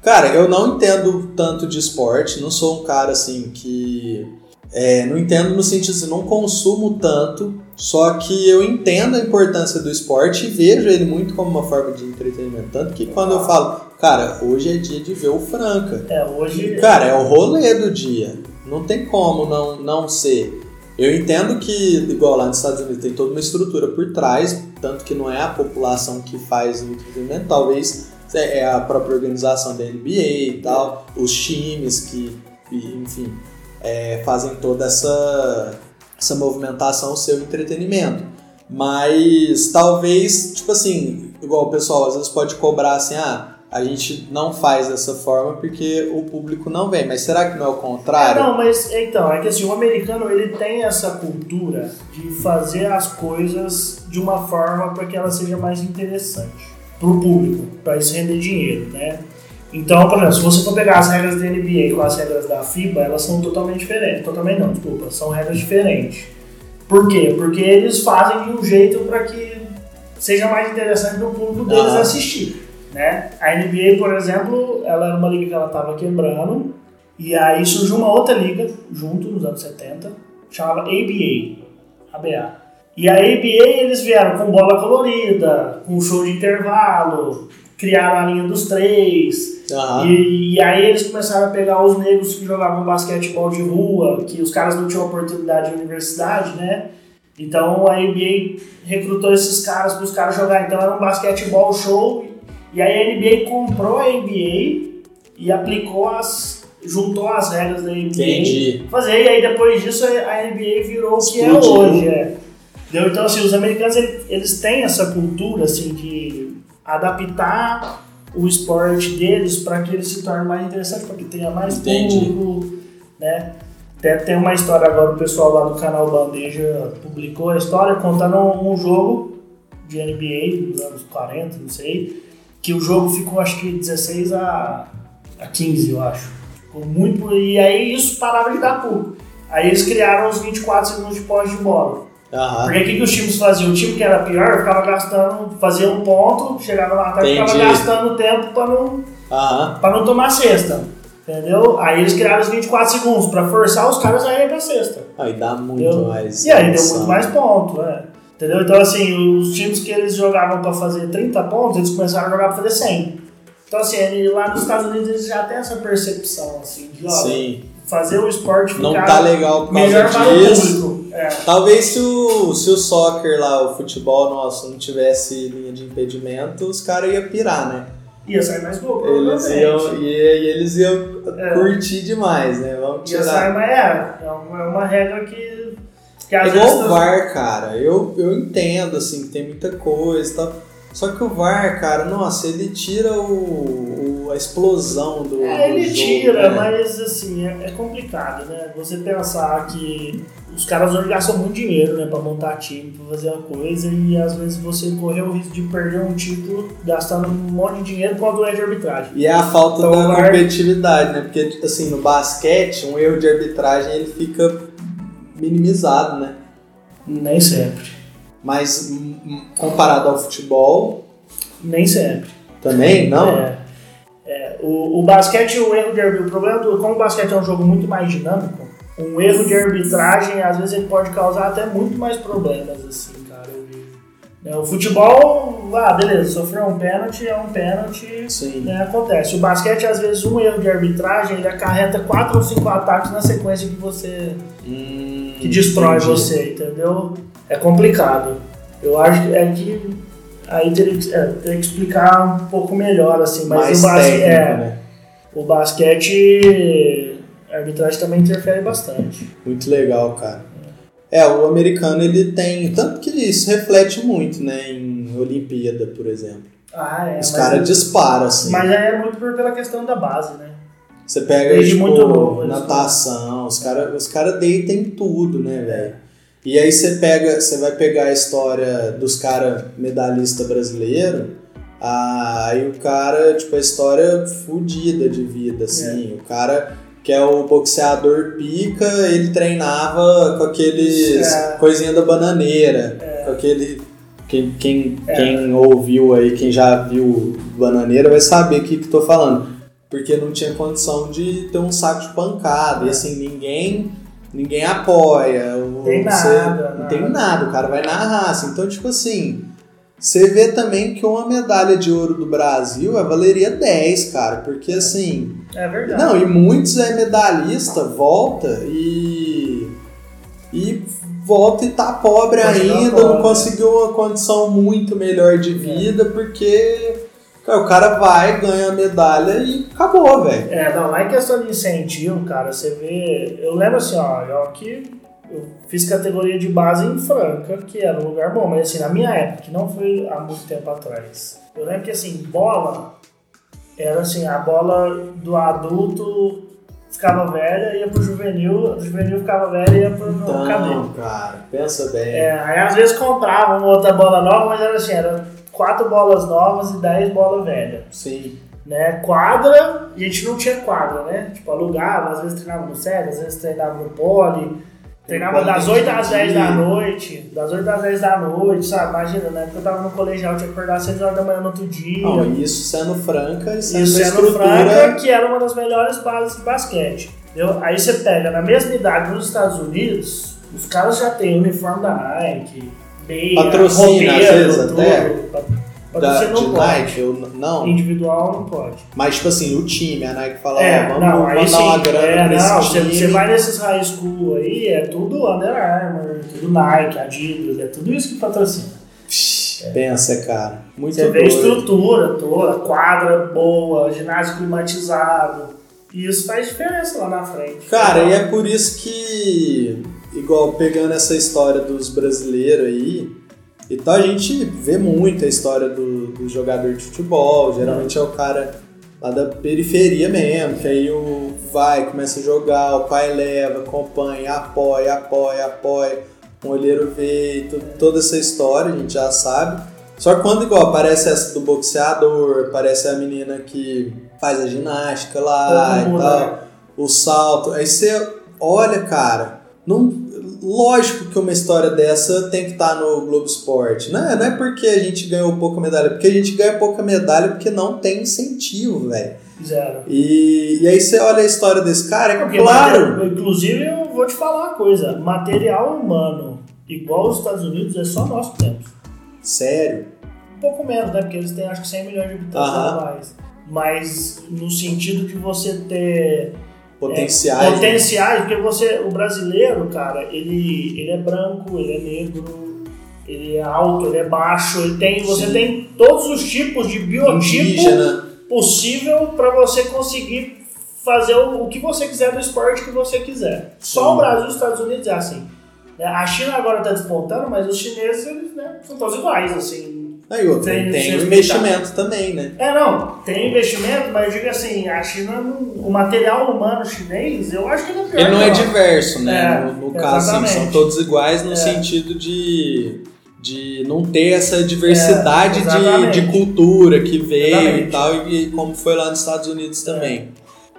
S1: Cara, eu não entendo tanto de esporte, não sou um cara assim que. é, não entendo no sentido assim, não consumo tanto, só que eu entendo a importância do esporte e vejo ele muito como uma forma de entretenimento. Tanto que quando eu falo, cara, hoje é dia de ver o Franca.
S2: É, hoje.
S1: Cara, é o rolê do dia. Não tem como não, não ser. Eu entendo que, igual lá nos Estados Unidos, tem toda uma estrutura por trás, tanto que não é a população que faz o entretenimento, talvez é a própria organização da NBA e tal, os times que, enfim, é, fazem toda essa, essa movimentação o entretenimento. Mas talvez, tipo assim, igual o pessoal às vezes pode cobrar assim, ah, a gente não faz dessa forma porque o público não vem. Mas será que não é o contrário?
S2: É, não, mas então, é que assim, o americano ele tem essa cultura de fazer as coisas de uma forma para que ela seja mais interessante para o público, para isso render dinheiro, né? Então, por exemplo, se você for pegar as regras da NBA com as regras da FIBA, elas são totalmente diferentes. Totalmente não, desculpa, são regras diferentes. Por quê? Porque eles fazem de um jeito para que seja mais interessante para o público deles ah. assistir. Né? A NBA, por exemplo, ela era uma liga que ela estava quebrando, e aí surgiu uma outra liga, junto, nos anos 70, chamava ABA, ABA. E a ABA eles vieram com bola colorida, com show de intervalo, criaram a linha dos três. Uhum. E, e, aí eles começaram a pegar os negros que jogavam basquetebol de rua, que os caras não tinham oportunidade de universidade, né? Então a NBA recrutou esses caras para os caras jogar. Então era um basquetebol show e aí a NBA comprou a NBA e aplicou as. juntou as regras da NBA.
S1: Entendi.
S2: Fazer, e aí depois disso a NBA virou o que é hoje. É. Então, assim, os americanos eles têm essa cultura assim, de adaptar o esporte deles para que ele se torne mais interessante, para que tenha mais Entendi. público, né? Tem, tem uma história agora, o pessoal lá do canal Bandeja publicou a história contando um, um jogo de NBA dos anos 40, não sei, que o jogo ficou acho que 16 a, a 15, eu acho. Ficou muito. E aí isso parava de dar público. Aí eles criaram os 24 segundos de pós de bola. Uhum. Porque o que, que os times faziam? O time que era pior ficava gastando, fazia um ponto, chegava lá atrás e ficava gastando tempo para não, uhum. Pra não tomar cesta. Entendeu? Aí eles criaram os 24 segundos para forçar os caras a irem pra cesta.
S1: Aí dá muito entendeu? mais.
S2: E aí deu muito mais ponto, é. Entendeu? Então, assim, os times que eles jogavam para fazer 30 pontos, eles começaram a jogar para fazer 100. Então, assim, lá nos Estados Unidos eles já têm essa percepção, assim, de, ó, fazer o esporte ficar
S1: Não tá legal
S2: melhor para o público.
S1: É. Talvez se o, se o soccer lá, o futebol nosso, não tivesse linha de impedimento, os caras iam pirar, né?
S2: Ia sair mais gol,
S1: eles iam, e, e eles iam é. curtir demais, né? Vamos
S2: tirar. Ia sair, mas é, é uma, é uma regra que
S1: é igual o VAR, cara. Eu, eu entendo, assim, que tem muita coisa e tal. Só que o VAR, cara, nossa, ele tira o, o a explosão do.
S2: É,
S1: ele
S2: do tira, né? mas assim, é, é, complicado, né? Você pensar que os caras hoje gastam muito dinheiro, né, pra montar time, pra fazer uma coisa, e às vezes você correu o risco de perder um título gastando um monte de dinheiro quando é de arbitragem.
S1: E é a falta então, da VAR... competitividade, né? Porque, assim, no basquete, um erro de arbitragem ele fica minimizado, né?
S2: Nem sempre.
S1: Mas comparado ao futebol.
S2: Nem sempre.
S1: Também? Não?
S2: É. é o, o basquete, o erro de arbitragem. O problema do. Como o basquete é um jogo muito mais dinâmico, um erro de arbitragem, às vezes, ele pode causar até muito mais problemas, assim, cara. Eu vejo. É, o futebol, ah, beleza, sofreu um pênalti, é um pênalti, né, acontece. O basquete, às vezes, um erro de arbitragem, ele acarreta quatro ou cinco ataques na sequência que você. Hum que destrói Entendi. você, entendeu? É complicado. Eu acho que é que aí teria que, é, teria que explicar um pouco melhor, assim, mas
S1: Mais
S2: o, basquete,
S1: é, né?
S2: o basquete, a arbitragem também interfere bastante.
S1: Muito legal, cara. É, o americano ele tem, tanto que isso reflete muito, né, em Olimpíada, por exemplo.
S2: Ah, é.
S1: Os caras disparam, assim.
S2: Mas é muito pela questão da base, né?
S1: Você pega Desde tipo, muito novo, natação, os caras os cara deitam em tudo, né, velho? E aí você pega, você vai pegar a história dos caras medalhista brasileiro, aí o cara, tipo, a história fodida de vida, assim. É. O cara que é o boxeador pica, ele treinava com aqueles é. coisinha da bananeira, é. com aquele quem, quem, é. quem ouviu aí, quem já viu bananeira vai saber o que que tô falando porque não tinha condição de ter um saco de pancada. E assim, ninguém ninguém apoia.
S2: Tem você, nada,
S1: não tem nada, o cara vai na raça. Então, tipo assim, você vê também que uma medalha de ouro do Brasil é valeria 10, cara, porque assim.
S2: É verdade.
S1: Não, e muitos é medalhista, volta e. E volta e tá pobre ainda, pobre, não conseguiu uma condição muito melhor de vida, é. porque o cara vai, ganha a medalha e acabou, velho.
S2: É, não, não é questão de incentivo, cara. Você vê. Eu lembro assim, ó, eu aqui eu fiz categoria de base em Franca, que era um lugar bom, mas assim, na minha época, que não foi há muito tempo atrás. Eu lembro que assim, bola era assim, a bola do adulto ficava velha, ia pro juvenil, do juvenil ficava velha e ia pro
S1: Então,
S2: cabelo.
S1: cara, pensa bem.
S2: É, aí às vezes comprava uma outra bola nova, mas era assim, era quatro bolas novas e dez bolas velhas.
S1: Sim.
S2: Né? Quadra, a gente não tinha quadra, né? Tipo, alugava, às vezes treinava no SEG, às vezes treinava no Poli, treinava das 8 às 10 da noite, das 8 às 10 da noite, sabe? Imagina, né? Porque eu tava no colegial, tinha que acordar às 6 horas da manhã no outro dia.
S1: Não, isso sendo franca e sendo
S2: Isso
S1: estrutura.
S2: Franca, que era uma das melhores bases de basquete. Entendeu? Aí você pega, na mesma idade nos Estados Unidos, os caras já têm uniforme da Nike, meia,
S1: Patrocina, às vezes,
S2: tudo.
S1: até.
S2: Pa-
S1: Da, de
S2: pode.
S1: Nike, eu, não.
S2: Individual não pode.
S1: Mas, tipo assim, o time, a Nike fala,
S2: É,
S1: ó, vamos
S2: não,
S1: mandar
S2: sim.
S1: uma grana
S2: é,
S1: pra
S2: não, você, você vai nesses high school aí, é tudo Under Armour, tudo Nike, Adidas, é tudo isso que patrocina.
S1: Pensa, cara. Muito
S2: Você vê a
S1: doido.
S2: estrutura toda, quadra boa, ginásio climatizado. E isso faz diferença lá na frente.
S1: Cara, e é por isso que, igual pegando essa história dos brasileiros aí, então a gente vê muito a história do, do jogador de futebol, geralmente é o cara lá da periferia mesmo, que aí o vai, começa a jogar, o pai leva, acompanha, apoia, apoia, apoia, um olheiro vê, e tu- toda essa história a gente já sabe. Só que quando igual aparece essa do boxeador, aparece a menina que faz a ginástica lá
S2: Todo
S1: e tal
S2: né?
S1: o salto. Aí você olha, cara, não, lógico que uma história dessa tem que estar no Globo Esporte. Não é, não é porque a gente ganhou pouca medalha, porque a gente ganha pouca medalha porque não tem incentivo, velho.
S2: Zero.
S1: E, e aí você olha a história desse cara, é
S2: Porque
S1: claro.
S2: mate- Inclusive, eu vou te falar uma coisa: material humano igual os Estados Unidos é só nós que temos.
S1: Sério.
S2: Um pouco menos, né? Porque eles têm acho que 100 milhões de habitantes
S1: Aham.
S2: a mais. Mas no sentido de você ter
S1: Potenciais.
S2: É, potenciais, porque você, o brasileiro, cara, ele, ele é branco, ele é negro, ele é alto, ele é baixo, ele tem, você
S1: Sim.
S2: tem todos os tipos de biotipo
S1: indígena.
S2: possível para você conseguir fazer o, o que você quiser do esporte que você quiser. Só
S1: Sim.
S2: o Brasil e os Estados Unidos é assim. né? A China agora está despontando, mas os chineses eles, né, são todos iguais, assim.
S1: Aí outro,
S2: Tem-
S1: tem, investimento também, né?
S2: É, não, tem investimento, mas eu digo assim, a China, não- o material humano chinês, eu acho que ele é pior
S1: Ele não é diverso, né?
S2: É,
S1: no no caso, assim, são todos iguais no
S2: É.
S1: sentido de, de não ter essa diversidade
S2: É,
S1: de, de cultura que veio
S2: Exatamente.
S1: e tal, e como foi lá nos Estados Unidos também.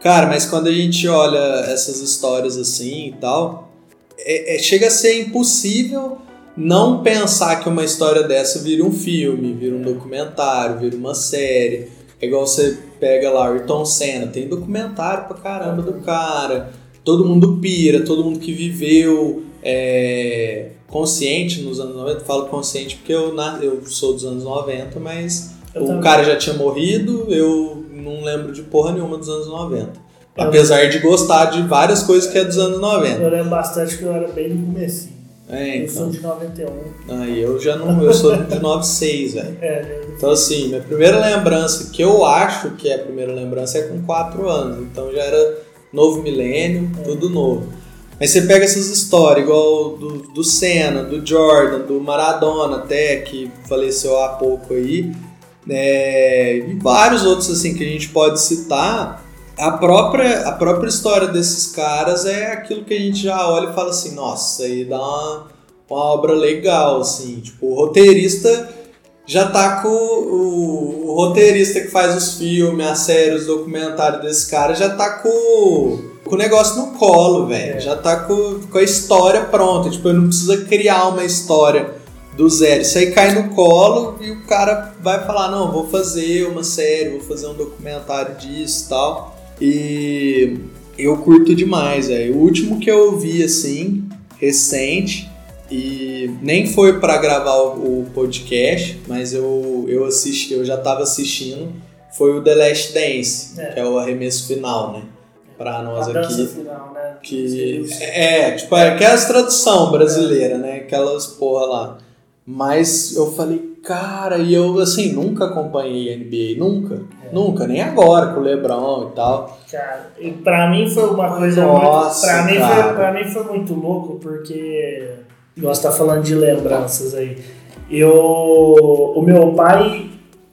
S1: Cara, mas quando a gente olha essas histórias assim e tal, é- é- chega a ser impossível não pensar que uma história dessa vira um filme, vira um documentário, vira uma série. É igual você pega lá o Ayrton Senna, tem documentário pra caramba do cara. Todo mundo pira, todo mundo que viveu é, consciente nos anos 90. Falo consciente porque eu, eu sou dos anos 90, mas
S2: Eu
S1: o
S2: também.
S1: cara já tinha morrido, eu não lembro de porra nenhuma dos anos 90.
S2: Eu-
S1: Apesar de gostar de várias coisas que é dos anos 90.
S2: Eu lembro bastante que eu era bem no começo.
S1: É,
S2: Eu sou
S1: então.
S2: de 91.
S1: Aí eu já não. Eu sou de 96, velho.
S2: É, eu-
S1: Então, assim, minha primeira lembrança, que eu acho que é a primeira lembrança, é com 4 anos. Então já era novo milênio, tudo novo. Mas você pega essas histórias, igual do, do Senna, do Jordan, do Maradona até, que faleceu há pouco aí, é, e vários outros assim que a gente pode citar. A própria, a própria história desses caras é aquilo que a gente já olha e fala assim, nossa, aí dá uma, uma obra legal, assim. Tipo, o roteirista já tá com o, o roteirista que faz os filmes, as séries, os documentários desse cara, já tá com, com o negócio no colo, velho.
S2: É.
S1: Já tá com, com a história pronta. Tipo, ele não precisa criar uma história do zero. Isso aí cai no colo e o cara vai falar, não, vou fazer uma série, vou fazer um documentário disso e tal. E eu curto demais, velho. O último que eu vi, assim, recente, e nem foi pra gravar o, podcast, mas eu, eu assisti, eu já tava assistindo, foi o The Last Dance,
S2: É.
S1: que é o arremesso final, né? Pra nós
S2: a
S1: aqui.
S2: final, né?
S1: Que é, tipo, é aquelas tradução brasileira, né? Aquelas porra lá. Mas eu falei, Cara, e eu, assim, nunca acompanhei NBA, nunca. É. Nunca, nem agora com o Lebron e tal.
S2: Cara, e pra mim foi uma coisa Nossa, muito. Pra mim, foi, pra mim foi muito louco, porque. Nós tá falando de lembranças aí. Eu. O meu pai,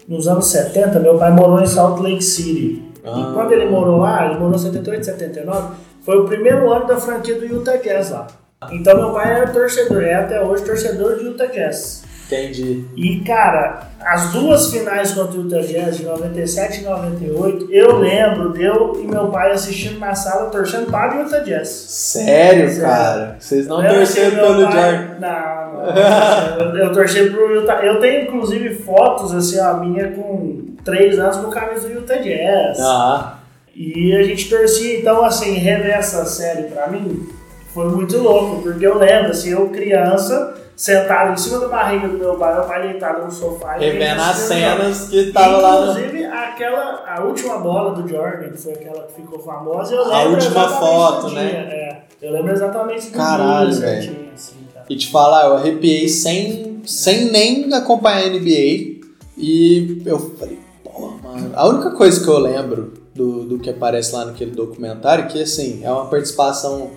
S2: nos anos 70, meu pai morou em Salt Lake City. Ah. E quando ele morou lá, ele morou em 78, 79, foi o primeiro ano da franquia do Utah Jazz lá. Então meu pai era torcedor, é até hoje torcedor de Utah Jazz.
S1: Entendi.
S2: E, cara, as duas finais contra o Utah Jazz, de 97 e 98, eu lembro de eu e meu pai assistindo na sala, torcendo para o Utah Jazz.
S1: Sério, Sério. cara? Vocês não torceram pelo
S2: pai... Jordan? Não, não. eu, eu torci pro Utah. Eu tenho, inclusive, fotos, assim, a minha com 3 anos com camisa do Utah Jazz.
S1: Ah.
S2: E a gente torcia, então, assim, rever essa série pra mim foi muito louco, porque eu lembro, assim, eu criança sentado em cima da barriga do meu pai, meu pai deitado no sofá.
S1: Revendo as cenas que tava lá.
S2: Inclusive, aquela, a última bola do Jordan, que foi aquela que ficou famosa, eu lembro.
S1: A última foto, né?
S2: É, eu lembro exatamente do
S1: Caralho, velho. Assim, e te falar, eu arrepiei sem, sem nem acompanhar a NBA. E eu falei, pô, mano. A única coisa que eu lembro do, do que aparece lá naquele documentário, que assim, é uma participação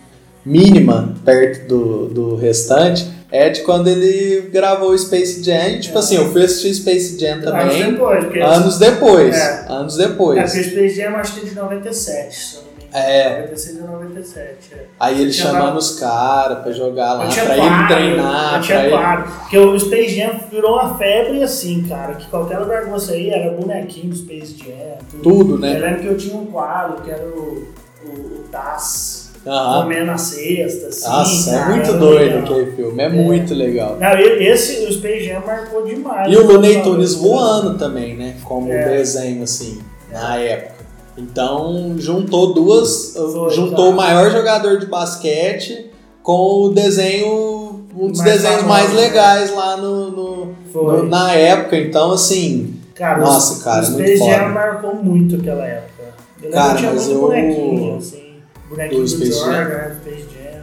S1: mínima perto do, do restante é de quando ele gravou o Space Jam. Tipo é. assim, eu fui assistir Space Jam também.
S2: Anos depois.
S1: Anos depois. É. Anos depois. É,
S2: porque Space Jam acho que é de 97, se eu não me engano. É. 96 e 97. É.
S1: Aí ele chamando os caras pra jogar lá, pra quadro, ele treinar.
S2: Eu tinha quadro. Ele... Porque o Space Jam virou uma febre assim, cara. Que qualquer lugar que você ia era bonequinho do Space Jam.
S1: Tudo, tudo né?
S2: Eu lembro que eu tinha um quadro que era o, o, o Taz uhum. comendo a cesta, assim.
S1: Nossa, é cara, é muito é doido legal. aquele filme, é, é, muito legal.
S2: Não, esse, o Space Jam marcou demais.
S1: E o Looney Tunes voando também, né? Como é. desenho, assim, na época. Então, juntou duas... Foi, juntou o maior jogador de basquete com o desenho... Um dos mais desenhos famoso, mais né? legais né? lá no, no, no, na época. Então, assim... Cara, nossa, cara, o
S2: Space Jam marcou muito aquela época. Eu cara, mas eu... Assim bonequinho do, Space Jordan, Jam. Space Jam.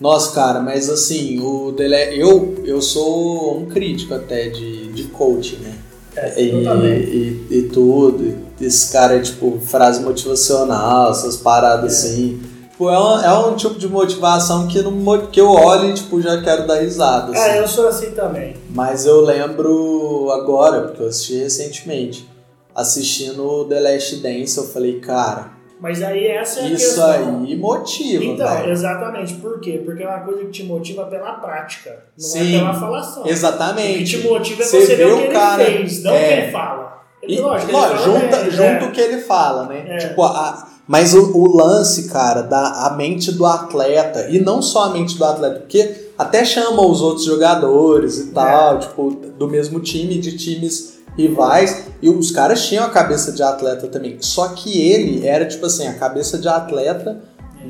S1: Nossa, cara, mas assim, o Dele... eu, eu sou um crítico até de, de coaching, né?
S2: É, e, e,
S1: e, tudo. Esse cara é tipo frase motivacional, essas paradas é. assim. Tipo, é, um, é um tipo de motivação que, não, que eu olho e tipo, já quero dar risada.
S2: É, assim. É, eu sou assim também.
S1: Mas eu lembro agora, porque eu assisti recentemente, assistindo The Last Dance, eu falei, cara,
S2: mas aí essa é a
S1: Isso
S2: questão.
S1: aí motiva.
S2: Então, exatamente. Por quê? Porque é uma coisa que te motiva pela prática, não é Sim, é pela falação.
S1: Exatamente.
S2: O que te motiva é você, ver o que cara, ele fez, não é, o que ele fala. Ele,
S1: e,
S2: lógico,
S1: lógico, junta, é, junto o que ele fala, né? É. Tipo, a, mas o, o, lance, cara, da a mente do atleta, e não só a mente do atleta, porque até chama os outros jogadores e tal, tipo, do mesmo time, de times rivais, e os caras tinham a cabeça de atleta também. Só que ele era tipo assim, a cabeça de atleta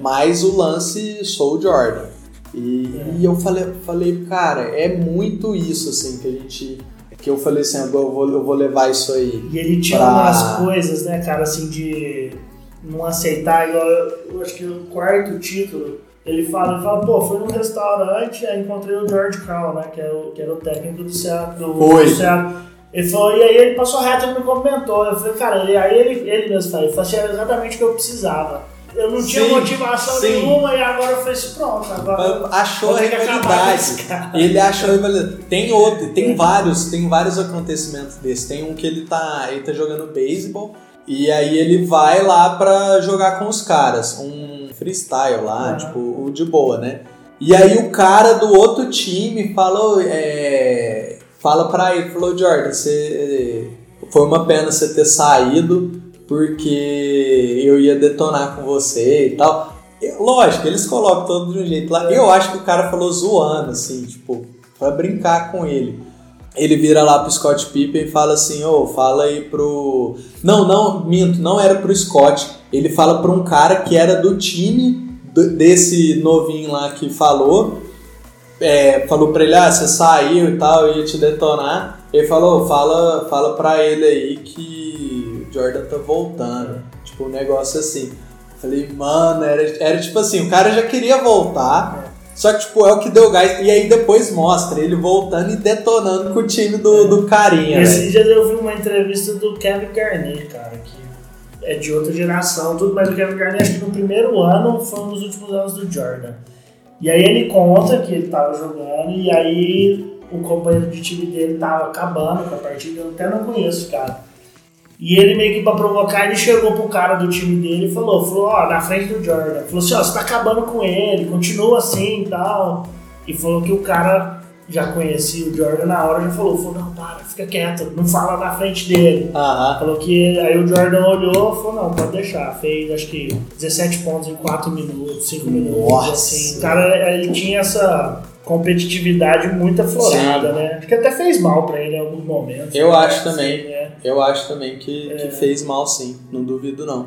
S1: mais o lance sou Jordan. E, é. e eu falei, falei, cara, é muito isso assim que a gente que eu falei assim, eu vou, eu vou levar isso aí.
S2: E ele tinha pra... umas coisas, né, cara, assim, de não aceitar, igual eu, acho que o quarto título, ele fala, ele fala, pô, fui num restaurante, aí encontrei o George Crown, né, que era o, que era o técnico do Seattle.
S1: Foi.
S2: Do Seattle. Ele falou, e aí ele passou reto e me comentou. Eu falei, cara, ele, aí ele, ele mesmo falou, ele falou assim, era exatamente o que eu precisava. Eu não tinha sim, motivação sim. nenhuma e agora eu falei assim, pronto, agora.
S1: Achou a rivalidade. Ele achou a rivalidade. Tem outro, tem vários, tem vários acontecimentos desses. Tem um que ele tá, ele tá jogando beisebol e aí ele vai lá pra jogar com os caras. Um freestyle lá, uhum. tipo, o de boa, né? E aí o cara do outro time falou, é fala para ele, falou, Jordan, você foi uma pena você ter saído porque eu ia detonar com você e tal. Lógico, eles colocam todo de um jeito lá. Eu acho que o cara falou zoando, assim, tipo, pra brincar com ele. Ele vira lá pro Scott Pippen e fala assim, ô, oh, fala aí pro... Não, não, minto, não era pro Scott. Ele fala pra um cara que era do time desse novinho lá que falou é, falou pra ele, ah, você saiu e tal, ia te detonar. Ele falou, fala, fala pra ele aí que o Jordan tá voltando. Tipo, um negócio assim. Falei, mano, era, era tipo assim, o cara já queria voltar. Só que, tipo, é o que deu gás. E aí depois mostra ele voltando e detonando com o time do, do carinha.
S2: Esses dias eu vi uma entrevista do Kevin Garnett, cara, que é de outra geração, tudo, mas o Kevin Garnett acho que no primeiro ano foi um dos últimos anos do Jordan. E aí ele conta que ele tava jogando e aí o companheiro de time dele tava acabando com a partida, eu até não conheço, cara. E ele meio que pra provocar, ele chegou pro cara do time dele e falou, falou, ó, na frente do Jordan, falou assim, ó, você tá acabando com ele, continua assim e tal. E falou que o cara já conhecia o Jordan na hora, já falou, falou, não, para, fica quieto, não fala na frente dele.
S1: Aham.
S2: Falou que aí o Jordan olhou e falou, não, pode deixar. Fez acho que 17 pontos em 4 minutos, 5 minutos,
S1: Nossa.
S2: assim. O cara, ele tinha essa competitividade muito aflorada, né? Acho que até fez mal pra ele em alguns momentos.
S1: Eu
S2: né?
S1: acho também.
S2: Assim, né?
S1: Eu acho também que,
S2: É.
S1: que fez mal, sim. Não duvido, não.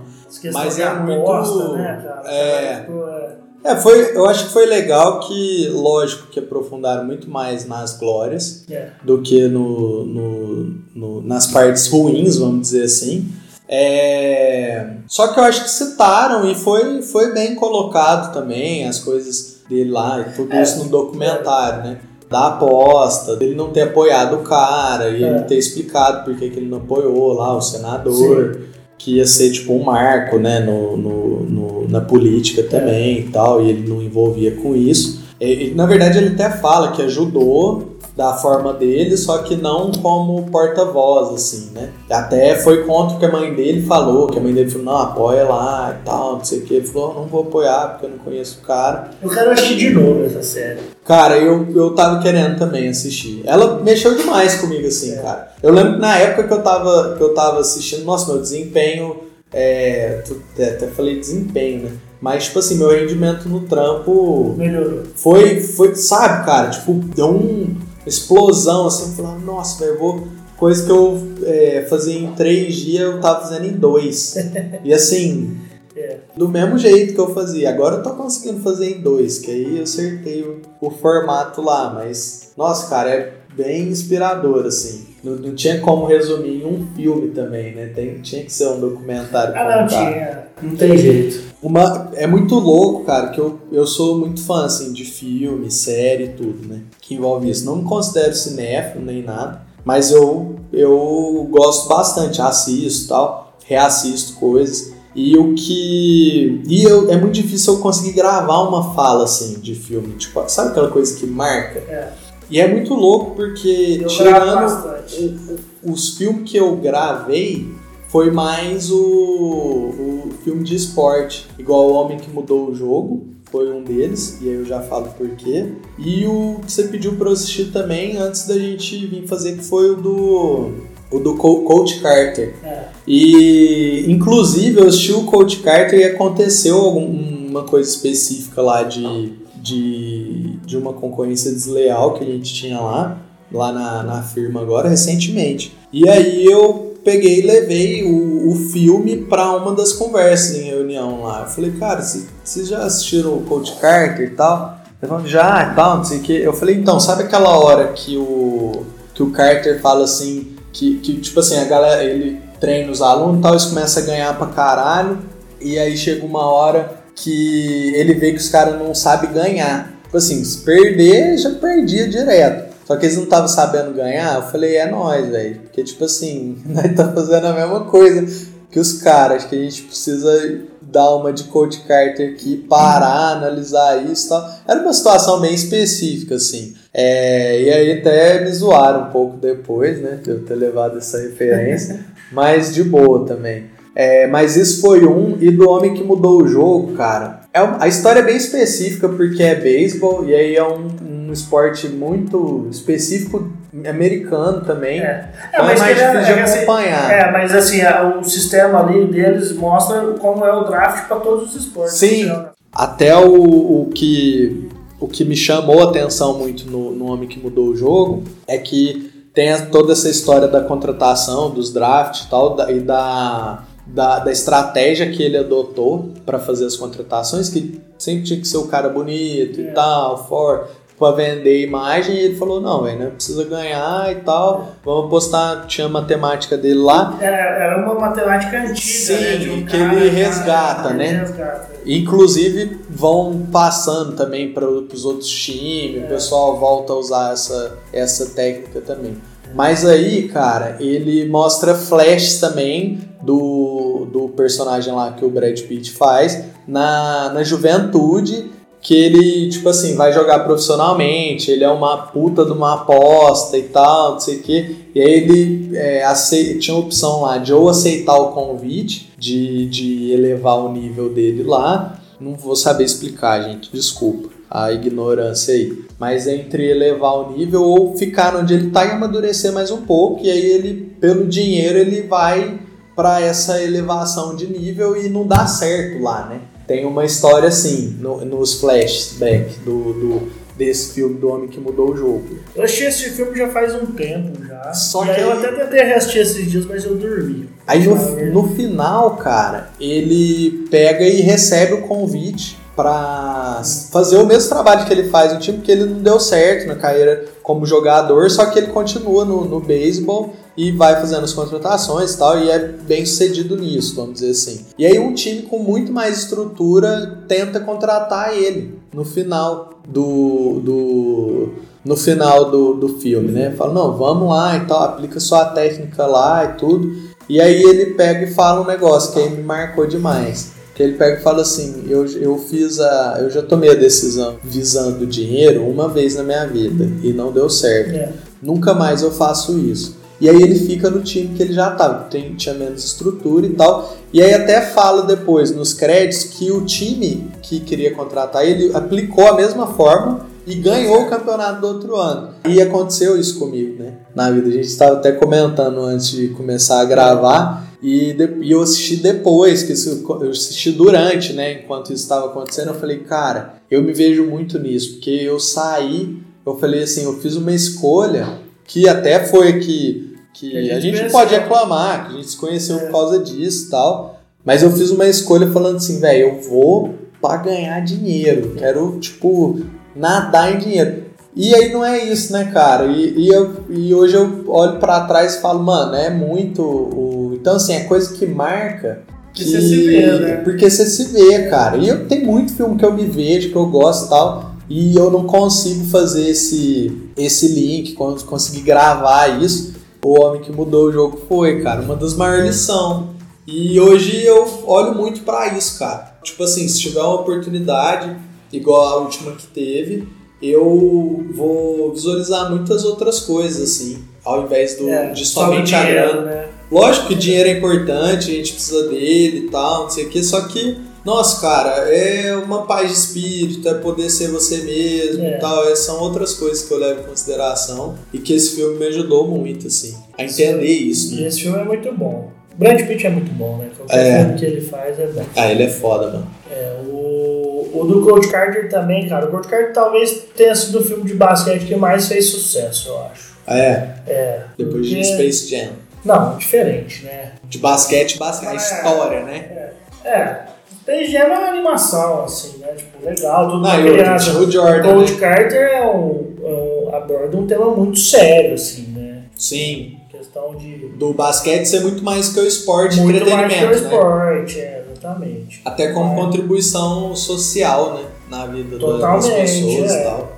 S1: Mas é muito-
S2: né, cara?
S1: é.
S2: Tipo, é.
S1: É, foi, eu acho que foi legal que, lógico, que aprofundaram muito mais nas glórias
S2: É.
S1: do que no, no- no- nas partes ruins, vamos dizer assim. É, Só que eu acho que citaram e foi, foi bem colocado também as coisas dele lá e tudo
S2: É.
S1: isso no documentário, né? Da aposta, dele não ter apoiado o cara e
S2: É.
S1: ele ter explicado por que que ele não apoiou lá o senador, que ia ser tipo um marco, né, no, no- no- na política também e tal, e ele não envolvia com isso. E, e, na verdade, ele até fala que ajudou da forma dele, só que não como porta-voz, assim, né? Até foi contra o que a mãe dele falou, que a mãe dele falou, não, apoia lá e tal, não sei o que. Ele falou, não vou apoiar porque eu não conheço o cara.
S2: Eu quero assistir de novo essa série.
S1: Cara, eu, eu tava querendo também assistir. Ela mexeu demais comigo, assim,
S2: É.
S1: cara. Eu lembro que na época que eu tava, que eu tava assistindo, nossa, meu desempenho. É, até, falei desempenho, né? Mas, tipo assim, meu rendimento no trampo
S2: Melhorou.
S1: foi, foi sabe, cara? Tipo, deu um- explosão, assim. Falei, nossa, velho, vou. Coisa que eu é, fazia em três dias, eu tava fazendo em dois. e assim,
S2: É.
S1: do mesmo jeito que eu fazia. Agora eu tô conseguindo fazer em dois, que aí eu acertei o, o formato lá. Mas, nossa, cara, é bem inspirador, assim. Não, não tinha como resumir em um filme também, né? Tem, tinha que ser um documentário.
S2: Ah, não, tinha. Não tem jeito.
S1: Uma, é muito louco, cara, que eu, eu sou muito fã, assim, de filme, série e tudo, né? Que envolve isso. Não me considero cinéfilo nem nada, mas eu, eu gosto bastante, assisto e tal, reassisto coisas. E o que. E eu, é muito difícil eu conseguir gravar uma fala, assim, de filme. Tipo, sabe aquela coisa que marca?
S2: É.
S1: E é muito louco porque,
S2: Eu
S1: tirando os filmes que eu gravei foi mais o, o filme de esporte, igual O Homem que Mudou o Jogo, foi um deles, e aí eu já falo por quê. E o que você pediu pra eu assistir também antes da gente vir fazer, que foi o do, o do Co- Coach Carter.
S2: É.
S1: E, inclusive, eu assisti o Coach Carter e aconteceu alguma coisa específica lá de, de, de uma concorrência desleal que a gente tinha lá, lá na, na firma agora, recentemente. E aí eu peguei e levei o, o filme para uma das conversas em reunião lá. Eu falei, cara, cê- vocês já assistiram o Coach Carter e tal? Falou, já e tal, não sei o que. Eu falei, então, sabe aquela hora que o, que o Carter fala assim, que, que tipo assim, a galera, ele treina os alunos e tal, eles começam a ganhar pra caralho, e aí chega uma hora que ele vê que os caras não sabem ganhar. Tipo assim, se perder, já perdia direto. Só que eles não estavam sabendo ganhar, eu falei, é nóis, velho. Porque, tipo assim, nós tá fazendo a mesma coisa que os caras, que a gente precisa dar uma de Coach Carter aqui, parar, analisar isso e tal. Era uma situação bem específica, assim. É, e aí até me zoaram um pouco depois, né, de eu ter levado essa referência, mas de boa também. É, mas isso foi um, e do Homem que Mudou o Jogo, cara. É a história é bem específica porque é beisebol, e aí é um, um esporte muito específico americano também.
S2: É.
S1: Então é, mais
S2: que ele
S1: difícil de
S2: é assim,
S1: acompanhar.
S2: É, mas assim, o sistema ali deles mostra como é o draft para todos os esportes.
S1: Sim.
S2: Então,
S1: Até o, o que o que me chamou a atenção muito no, no Homem que Mudou o Jogo é que tem toda essa história da contratação, dos drafts e tal, e da, da, da estratégia que ele adotou para fazer as contratações, que sempre tinha que ser o cara bonito
S2: É.
S1: e tal, forte. pra vender imagem e ele falou, não, velho, né? Precisa ganhar e tal. Vamos postar, tinha a matemática dele lá.
S2: Era, era uma matemática antiga,
S1: Sim,
S2: né? De um
S1: que
S2: cara,
S1: ele resgata,
S2: cara,
S1: né?
S2: ele resgata.
S1: Inclusive vão passando também para os outros times, o pessoal volta a usar essa, essa técnica também. Mas aí, cara, ele mostra flashes também do, do personagem lá que o Brad Pitt faz na, na juventude, que ele, tipo assim, vai jogar profissionalmente, ele é uma puta de uma aposta e tal, não sei o quê. E aí ele é, acei- tinha a opção lá de ou aceitar o convite, de, de elevar o nível dele lá. Não vou saber explicar, gente, desculpa a ignorância aí. Mas entre elevar o nível ou ficar onde ele tá e amadurecer mais um pouco. E aí ele, pelo dinheiro, ele vai para essa elevação de nível e não dá certo lá, né? Tem uma história assim, no- nos flashbacks do, do- desse filme do Homem que Mudou o Jogo.
S2: Eu assisti esse filme já faz um tempo já.
S1: Só que
S2: aí eu até tentei reassistir esses dias, mas eu dormi.
S1: Aí no, no final, cara, ele pega e recebe o convite pra fazer o mesmo trabalho que ele faz no time, porque ele não deu certo na carreira como jogador, só que ele continua no, no beisebol e vai fazendo as contratações e tal, e é bem sucedido nisso, vamos dizer assim. E aí um time com muito mais estrutura tenta contratar ele no final do, do no final do, do filme, né? Fala, não, vamos lá e tal, aplica sua técnica lá e tudo. E aí ele pega e fala um negócio que aí me marcou demais. Que ele pega e fala assim, eu, eu fiz a. Eu já tomei a decisão visando dinheiro uma vez na minha vida e não deu certo.
S2: É.
S1: Nunca mais eu faço isso. E aí ele fica no time que ele já tava, tem, tinha menos estrutura e tal. E aí até fala depois nos créditos que o time que queria contratar ele aplicou a mesma forma e ganhou o campeonato do outro ano. E aconteceu isso comigo, né? Na vida. A gente estava até comentando antes de começar a gravar. E, e eu assisti depois, que isso, eu assisti durante, né? Enquanto isso estava acontecendo, eu falei, cara, eu me vejo muito nisso, porque eu saí, eu falei assim, eu fiz uma escolha que até foi que, que
S2: Que a gente
S1: a gente
S2: conheceu.
S1: pode reclamar, que a gente se conheceu por causa disso e tal. Mas eu fiz uma escolha falando assim, velho, eu vou pra ganhar dinheiro, quero, tipo, nadar em dinheiro. E aí não é isso, né, cara? E, e, eu, e hoje eu olho pra trás e falo, mano, é muito. O... Então, assim, é coisa que marca.
S2: Que você se vê, né?
S1: Porque você se vê, cara. E eu tenho muito filme que eu me vejo, que eu gosto e tal. E eu não consigo fazer esse, esse link, quando conseguir gravar isso. O Homem que Mudou o Jogo foi, cara, uma das maiores lições. E hoje eu olho muito pra isso, cara. Tipo assim, se tiver uma oportunidade, igual a última que teve, eu vou visualizar muitas outras coisas, assim, ao invés do,
S2: É,
S1: de somente a grana.
S2: né?
S1: Lógico que dinheiro é importante, a gente precisa dele e tal, não sei o que, só que, nossa, cara, é uma paz de espírito, é poder ser você mesmo
S2: É.
S1: e tal, são outras coisas que eu levo em consideração e que esse filme me ajudou muito, assim, a entender isso,
S2: E
S1: né?
S2: esse filme é muito bom. Brad Pitt é muito bom, né? Qualquer
S1: É.
S2: filme que ele faz é bom.
S1: Ah, ele é foda, mano.
S2: É, o, o do Coach Carter também, cara. O Coach Carter talvez tenha sido o filme de basquete que mais fez sucesso, eu acho.
S1: Ah, é,
S2: É.
S1: depois de
S2: porque-
S1: Space Jam.
S2: Não, diferente, né?
S1: De basquete, basquete, a
S2: É.
S1: história, né?
S2: É. Space Jam é uma animação, assim, né? Tipo, legal, tudo
S1: Não, o,
S2: criança.
S1: o Jordan,
S2: Coach
S1: né?
S2: Carter é um, é um- aborda um tema muito sério, assim, né?
S1: Sim,
S2: Questão de
S1: do basquete ser muito mais que o esporte
S2: muito mais que o
S1: entretenimento, né?
S2: esporte, é, exatamente.
S1: Até como
S2: É.
S1: contribuição social, né? Na vida da- das
S2: Totalmente,
S1: pessoas
S2: é.
S1: e tal.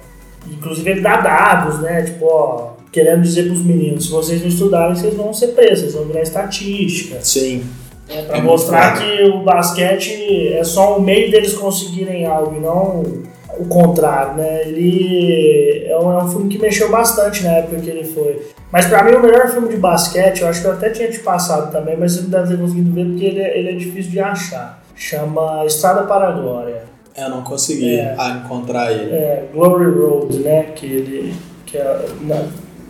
S2: Inclusive ele dá dados, né? Tipo, ó, querendo dizer pros meninos, se vocês não estudarem, vocês vão ser presos, vocês vão virar estatística.
S1: Sim.
S2: Né? Pra
S1: É
S2: mostrar que o basquete é só um meio deles conseguirem algo e não o contrário, né? Ele é um, é um filme que mexeu bastante na época que ele foi. Mas pra mim o melhor filme de basquete, eu acho que eu até tinha te passado também, mas você não deve ter conseguido ver porque ele é, ele é difícil de achar. Chama Estrada para a Glória.
S1: Eu não consegui
S2: É.
S1: ah, encontrar ele.
S2: É, Glory Road, né? Que ele. Que é, na-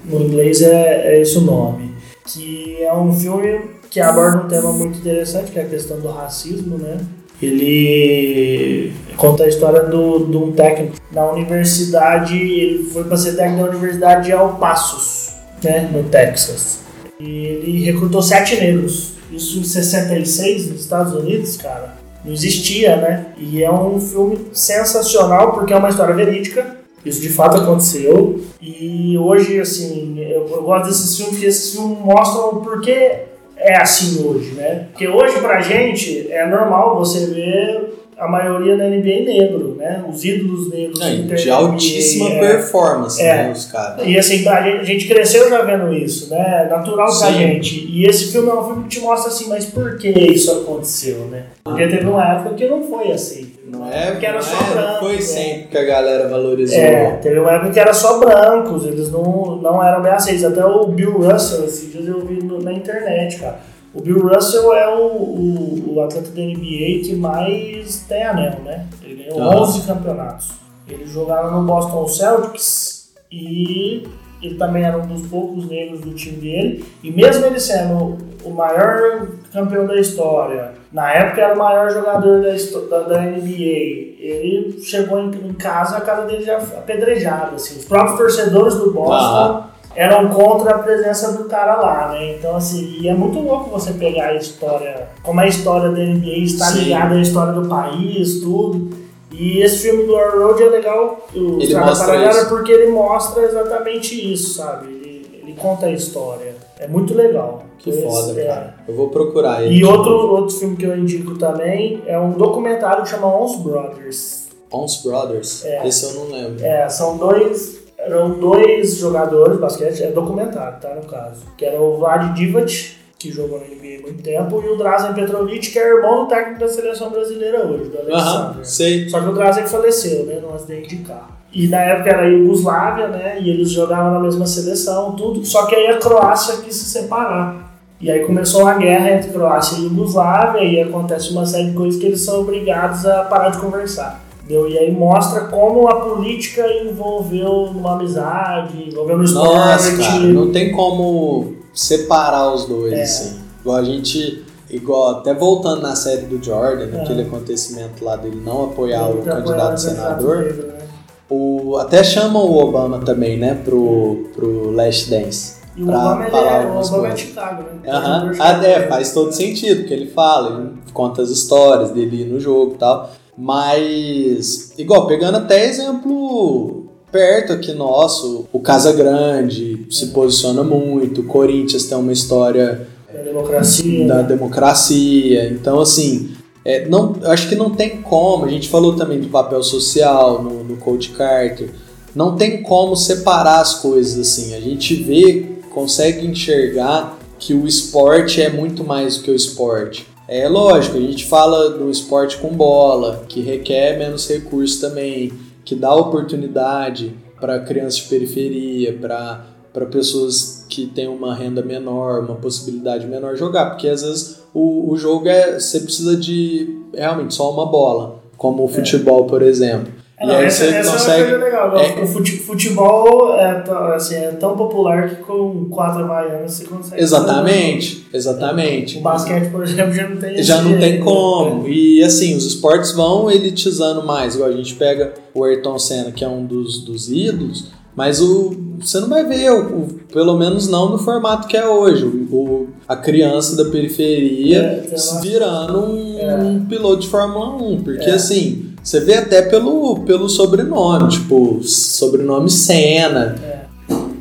S2: no inglês é, é esse o nome. Que é um filme que aborda um tema muito interessante, que é a questão do racismo, né? Ele conta a história do, de um técnico na universidade, ele foi para ser técnico da Universidade de El Pasos, né? No Texas. E ele recrutou sete negros. Isso em 66, nos Estados Unidos, cara. Não existia, né? E é um filme sensacional porque é uma história verídica. Isso de fato aconteceu. E hoje, assim, eu, eu gosto desses filmes porque esses filmes mostram o porquê é assim hoje, né? Porque hoje pra gente é normal você ver a maioria da NBA negro, né? Os ídolos negros.
S1: Não, de altíssima NBA, performance, é. né? Os caras.
S2: E assim, a gente, cresceu já vendo isso, né? Natural Sim. pra gente. E esse filme é um filme que te mostra assim, mas por que isso aconteceu, né? Porque teve uma época que não foi assim.
S1: Não é porque era só é, branco. Foi né? sempre que a galera valorizou.
S2: É, teve uma época que era só brancos, eles não, não eram bem aceitos. Até o Bill Russell, esses dias eu vi na internet, cara o Bill Russell é o, o, o, atleta da NBA que mais tem anel, né? Ele ganhou ah. 11 campeonatos. Ele jogava no Boston Celtics e ele também era um dos poucos negros do time dele. E mesmo ele sendo o maior campeão da história, na época era o maior jogador da, da, da NBA, ele chegou em, em, casa, a casa dele já apedrejada. Assim. Os próprios torcedores do Boston. Ah eram contra a presença do cara lá, né? Então, assim, e é muito louco você pegar a história, como a história da NBA está Sim. ligada à história do país, tudo. E esse filme do Our Road é legal, o ele mostra porque ele mostra exatamente isso, sabe? Ele, ele conta a história. É muito legal.
S1: Que foda, é... cara. Eu vou procurar
S2: ele. E outro, outro filme que eu indico também é um documentário que chama Ons Brothers.
S1: Ons Brothers? É. Esse eu não lembro.
S2: É, são dois eram dois jogadores de basquete, é documentado, tá, no caso, que era o Vlad Divac, que jogou na NBA há muito tempo, e o Drazen Petrovic, que é irmão do técnico da seleção brasileira hoje, do Alexandre. Uhum,
S1: sei.
S2: Só que o Drazen faleceu, né, no acidente de carro. E na época era a Iugoslávia, né, e eles jogavam na mesma seleção, tudo, só que aí a Croácia quis se separar. E aí começou uma guerra entre Croácia e Iugoslávia, e acontece uma série de coisas que eles são obrigados a parar de conversar. Entendeu? E aí mostra como a política envolveu numa amizade, envolveu no esporte. Nossa, cara,
S1: não tem como separar os dois, é. assim. Igual a gente. Igual, até voltando na série do Jordan, é. aquele acontecimento lá dele não apoiar o candidato senador. Né? o, até chamam o Obama também, né, pro, pro Last Dance.
S2: E o Obama, falar é, o Obama é Chicago, né?
S1: Uhum. Ah, é, faz todo sentido, porque ele fala, ele conta as histórias dele no jogo e tal. Mas, igual, pegando até exemplo perto aqui nosso, o Casa Grande se posiciona muito, o Corinthians tem uma história
S2: da democracia.
S1: Da democracia. Então, assim, é, não, acho que não tem como. A gente falou também do papel social no, no Coach Carter. Não tem como separar as coisas assim. A gente vê, consegue enxergar que o esporte é muito mais do que o esporte. É lógico, a gente fala do esporte com bola, que requer menos recursos também, que dá oportunidade para crianças de periferia, para pessoas que têm uma renda menor, uma possibilidade menor jogar, porque às vezes o, o jogo é você precisa de realmente só uma bola, como o é. futebol, por exemplo.
S2: É, não, essa, essa consegue... é uma coisa legal. É... O futebol é, assim, é tão popular que com quatro havaianas você consegue.
S1: Exatamente, exatamente.
S2: O basquete, por exemplo, já não tem
S1: Já não tem como. E assim, os esportes vão elitizando mais. Igual a gente pega o Ayrton Senna, que é um dos, dos ídolos, mas o, você não vai ver, o, pelo menos não no formato que é hoje. O, a criança da periferia é, virando um, é. um, piloto de Fórmula 1. Porque é. assim você vê até pelo, pelo sobrenome, tipo, sobrenome Senna. É.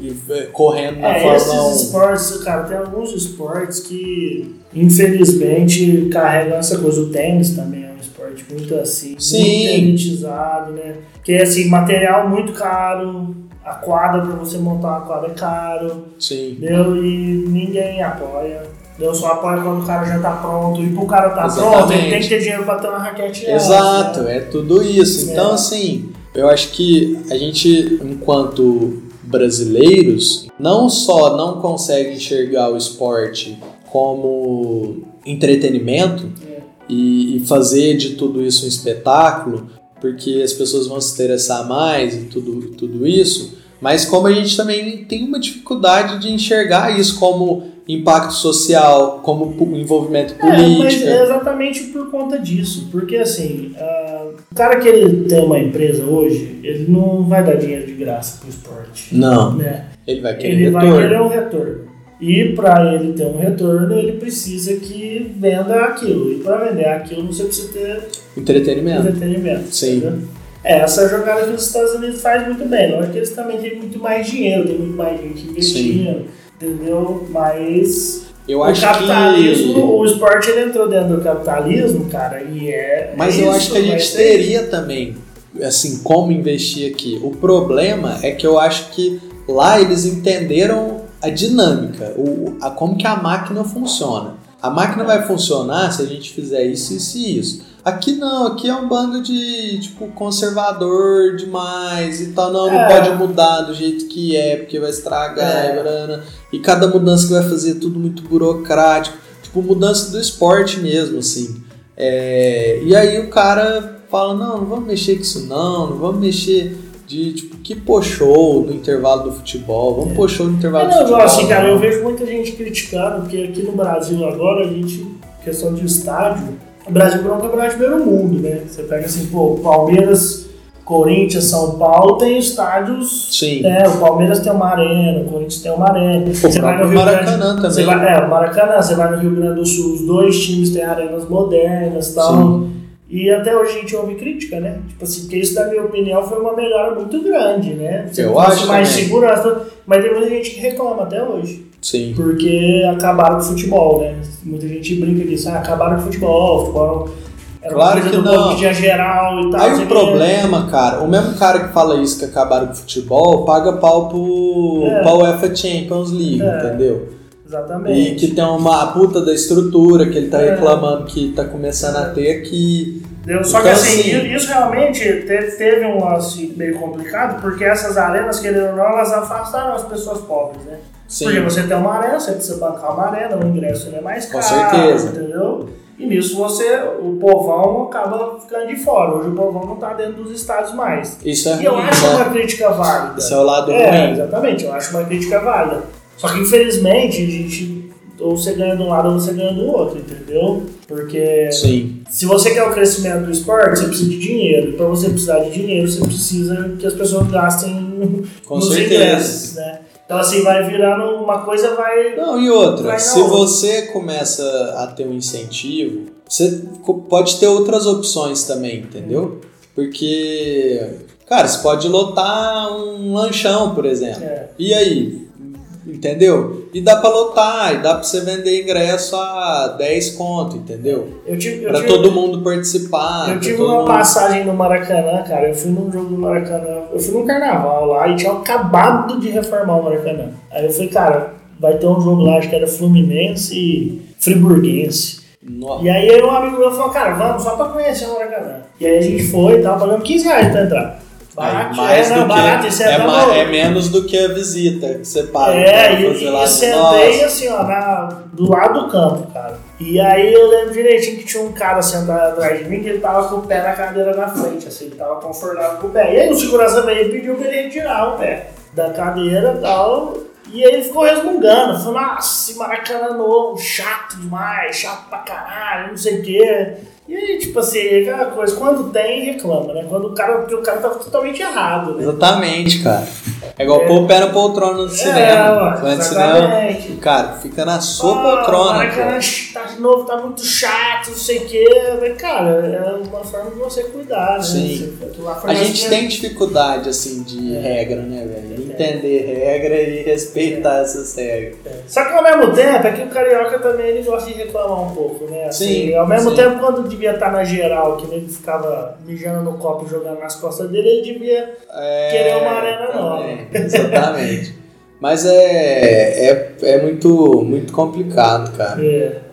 S1: E é, correndo na é, Fórmula
S2: 1. Esses esportes, cara, tem alguns esportes que infelizmente carregam essa coisa. O tênis também é um esporte muito assim, Sim. muito elitizado, né? Que é assim, material muito caro, a quadra para você montar uma quadra é caro.
S1: Sim.
S2: Entendeu? E ninguém apoia. Eu só apoio quando o cara já tá pronto. E pro cara tá Exatamente. pronto, ele tem que ter dinheiro pra ter uma raquete
S1: Exato, né? é tudo isso. Então, é. assim, eu acho que a gente, enquanto brasileiros, não só não consegue enxergar o esporte como entretenimento é. e, e fazer de tudo isso um espetáculo, porque as pessoas vão se interessar mais e tudo, tudo isso, mas como a gente também tem uma dificuldade de enxergar isso como impacto social, como envolvimento político. É,
S2: é exatamente por conta disso. Porque assim, uh, o cara que ele tem uma empresa hoje, ele não vai dar dinheiro de graça pro esporte.
S1: Não.
S2: Né?
S1: Ele vai querer
S2: ele
S1: retorno.
S2: vai querer um retorno. E para ele ter um retorno, ele precisa que venda aquilo. E para vender aquilo, você precisa ter
S1: entretenimento.
S2: Entretenimento.
S1: Sim.
S2: É, essa jogada que os Estados Unidos faz muito bem. Lógico que eles também têm muito mais dinheiro, tem muito mais gente investindo, entendeu? Mas
S1: Eu
S2: o
S1: acho
S2: capitalismo,
S1: que.
S2: o esporte ele entrou dentro do capitalismo, cara, e é.
S1: Mas
S2: é
S1: eu
S2: isso,
S1: acho que a gente teria também, assim, como investir aqui. O problema é que eu acho que lá eles entenderam a dinâmica, o, a, como que a máquina funciona. A máquina vai funcionar se a gente fizer isso, isso e isso. Aqui não, aqui é um bando de, tipo, conservador demais e tal. Não, não
S2: É.
S1: pode mudar do jeito que é, porque vai estragar.
S2: É.
S1: E, barana. e cada mudança que vai fazer é tudo muito burocrático. Tipo, mudança do esporte mesmo, assim. É, e aí o cara fala, não, não vamos mexer com isso não, não vamos mexer de, tipo, que pôr show no intervalo do futebol, vamos pôr show no intervalo
S2: É,
S1: do
S2: não,
S1: futebol.
S2: assim, cara,
S1: não.
S2: eu vejo muita gente criticando, porque aqui no Brasil agora, a gente, questão de estádio, o Brasil é um campeonato de primeiro mundo, né? Você pega assim, pô, Palmeiras, Corinthians, São Paulo tem estádios.
S1: Sim.
S2: É, o Palmeiras tem uma arena, o Corinthians tem uma arena.
S1: O próprio Maracanã
S2: Grande, você
S1: também.
S2: vai, é, o Maracanã, você vai no Rio Grande do Sul, os dois times têm arenas modernas e tal.
S1: Sim.
S2: E até hoje a gente ouve crítica, né? Tipo assim, porque isso, na minha opinião, foi uma melhora muito grande, né? Você
S1: Eu acho
S2: mais
S1: também.
S2: segurança, mas tem muita gente que reclama até hoje.
S1: Sim.
S2: Porque acabaram com o futebol, né? Muita gente brinca disso, ah, acabaram com o futebol, o futebol era
S1: Claro que
S2: do
S1: não.
S2: dia geral e tal.
S1: Aí o problema, cara, o mesmo cara que fala isso que acabaram com o futebol, paga pau pro,
S2: É.
S1: pra UEFA Champions League,
S2: É.
S1: entendeu?
S2: Exatamente.
S1: E que tem uma puta da estrutura que ele tá
S2: É.
S1: reclamando que tá começando a ter que.
S2: Entendeu? Só que
S1: Então,
S2: assim,
S1: assim-
S2: isso realmente teve, teve um lance meio complicado, porque essas arenas, querendo ou não, elas afastaram as pessoas pobres, né?
S1: Sim.
S2: Porque você tem uma arena, você precisa bancar uma arena, o ingresso é mais
S1: Com
S2: caro,
S1: certeza.
S2: entendeu? E nisso você, o povão acaba ficando de fora. Hoje o povão não tá dentro dos estádios mais.
S1: Isso é
S2: E eu
S1: ruim,
S2: acho
S1: né?
S2: uma crítica válida.
S1: Esse é o lado
S2: É,
S1: ruim.
S2: exatamente, eu acho uma crítica válida. Só que infelizmente a gente ou você ganha de um lado ou você ganha do outro, entendeu? Porque
S1: Sim.
S2: se você quer o crescimento do esporte, você precisa de dinheiro. E para você precisar de dinheiro, você precisa que as pessoas gastem
S1: Com
S2: nos
S1: certeza.
S2: ingressos, né? Então assim, vai virando uma coisa, vai...
S1: Não, e outra, se
S2: outra.
S1: você começa a ter um incentivo, você pode ter outras opções também, entendeu? Porque, cara, você pode lotar um lanchão, por exemplo.
S2: É.
S1: E aí? Entendeu? E dá pra lotar, e dá pra você vender ingresso a 10 conto, entendeu?
S2: Eu tive, eu
S1: Pra
S2: tive,
S1: todo mundo participar.
S2: eu tive uma
S1: mundo-
S2: passagem no Maracanã, cara. Eu fui num jogo do Maracanã. Eu fui num carnaval lá e tinha acabado de reformar o Maracanã. Aí eu falei, cara, vai ter um jogo lá, acho que era Fluminense e Friburguense.
S1: Nossa.
S2: E aí um amigo meu falou, cara, vamos só pra conhecer o Maracanã. E aí a gente foi e tava pagando 15 reais pra entrar. Barato,
S1: mais
S2: é,
S1: do
S2: não, barato,
S1: que, é,
S2: é,
S1: é menos do que a visita que você paga
S2: É, e, e sentei assim, ó, na, do lado do campo, cara. E aí eu lembro direitinho que tinha um cara sentado atrás de mim que ele tava com o pé na cadeira na frente, assim, ele tava confortável com o pé. E aí o segurança veio e pediu pra ele retirar o pé da cadeira e tal. E aí ele ficou resmungando, falou, nossa, Maracanã novo, chato demais, chato pra caralho, não sei o quê. E aí, tipo assim, aquela coisa, quando tem, reclama, né? Quando o cara, porque o cara tá totalmente errado, né?
S1: Exatamente, cara. É igual
S2: É.
S1: pôr o pé na poltrona do
S2: É,
S1: cinema. Vai no cinema,
S2: exatamente.
S1: cara, fica na sua
S2: Ah,
S1: poltrona,
S2: Maracanã
S1: pô.
S2: tá novo, tá muito chato, não sei o quê. Mas, cara, é uma forma de você cuidar, né?
S1: Sim. A gente tem dificuldade, assim, de regra, né, velho? Entender regra e respeitar essas regras.
S2: Só que ao mesmo tempo, é que o carioca também ele gosta de reclamar um pouco, né? Assim,
S1: Sim,
S2: Ao mesmo
S1: sim.
S2: tempo, quando devia estar na geral, que ele ficava mijando no copo e jogando nas costas dele, ele devia.
S1: É,
S2: Querer uma arena nova.
S1: Exatamente. Mas é, é, é muito, muito complicado, cara.
S2: É,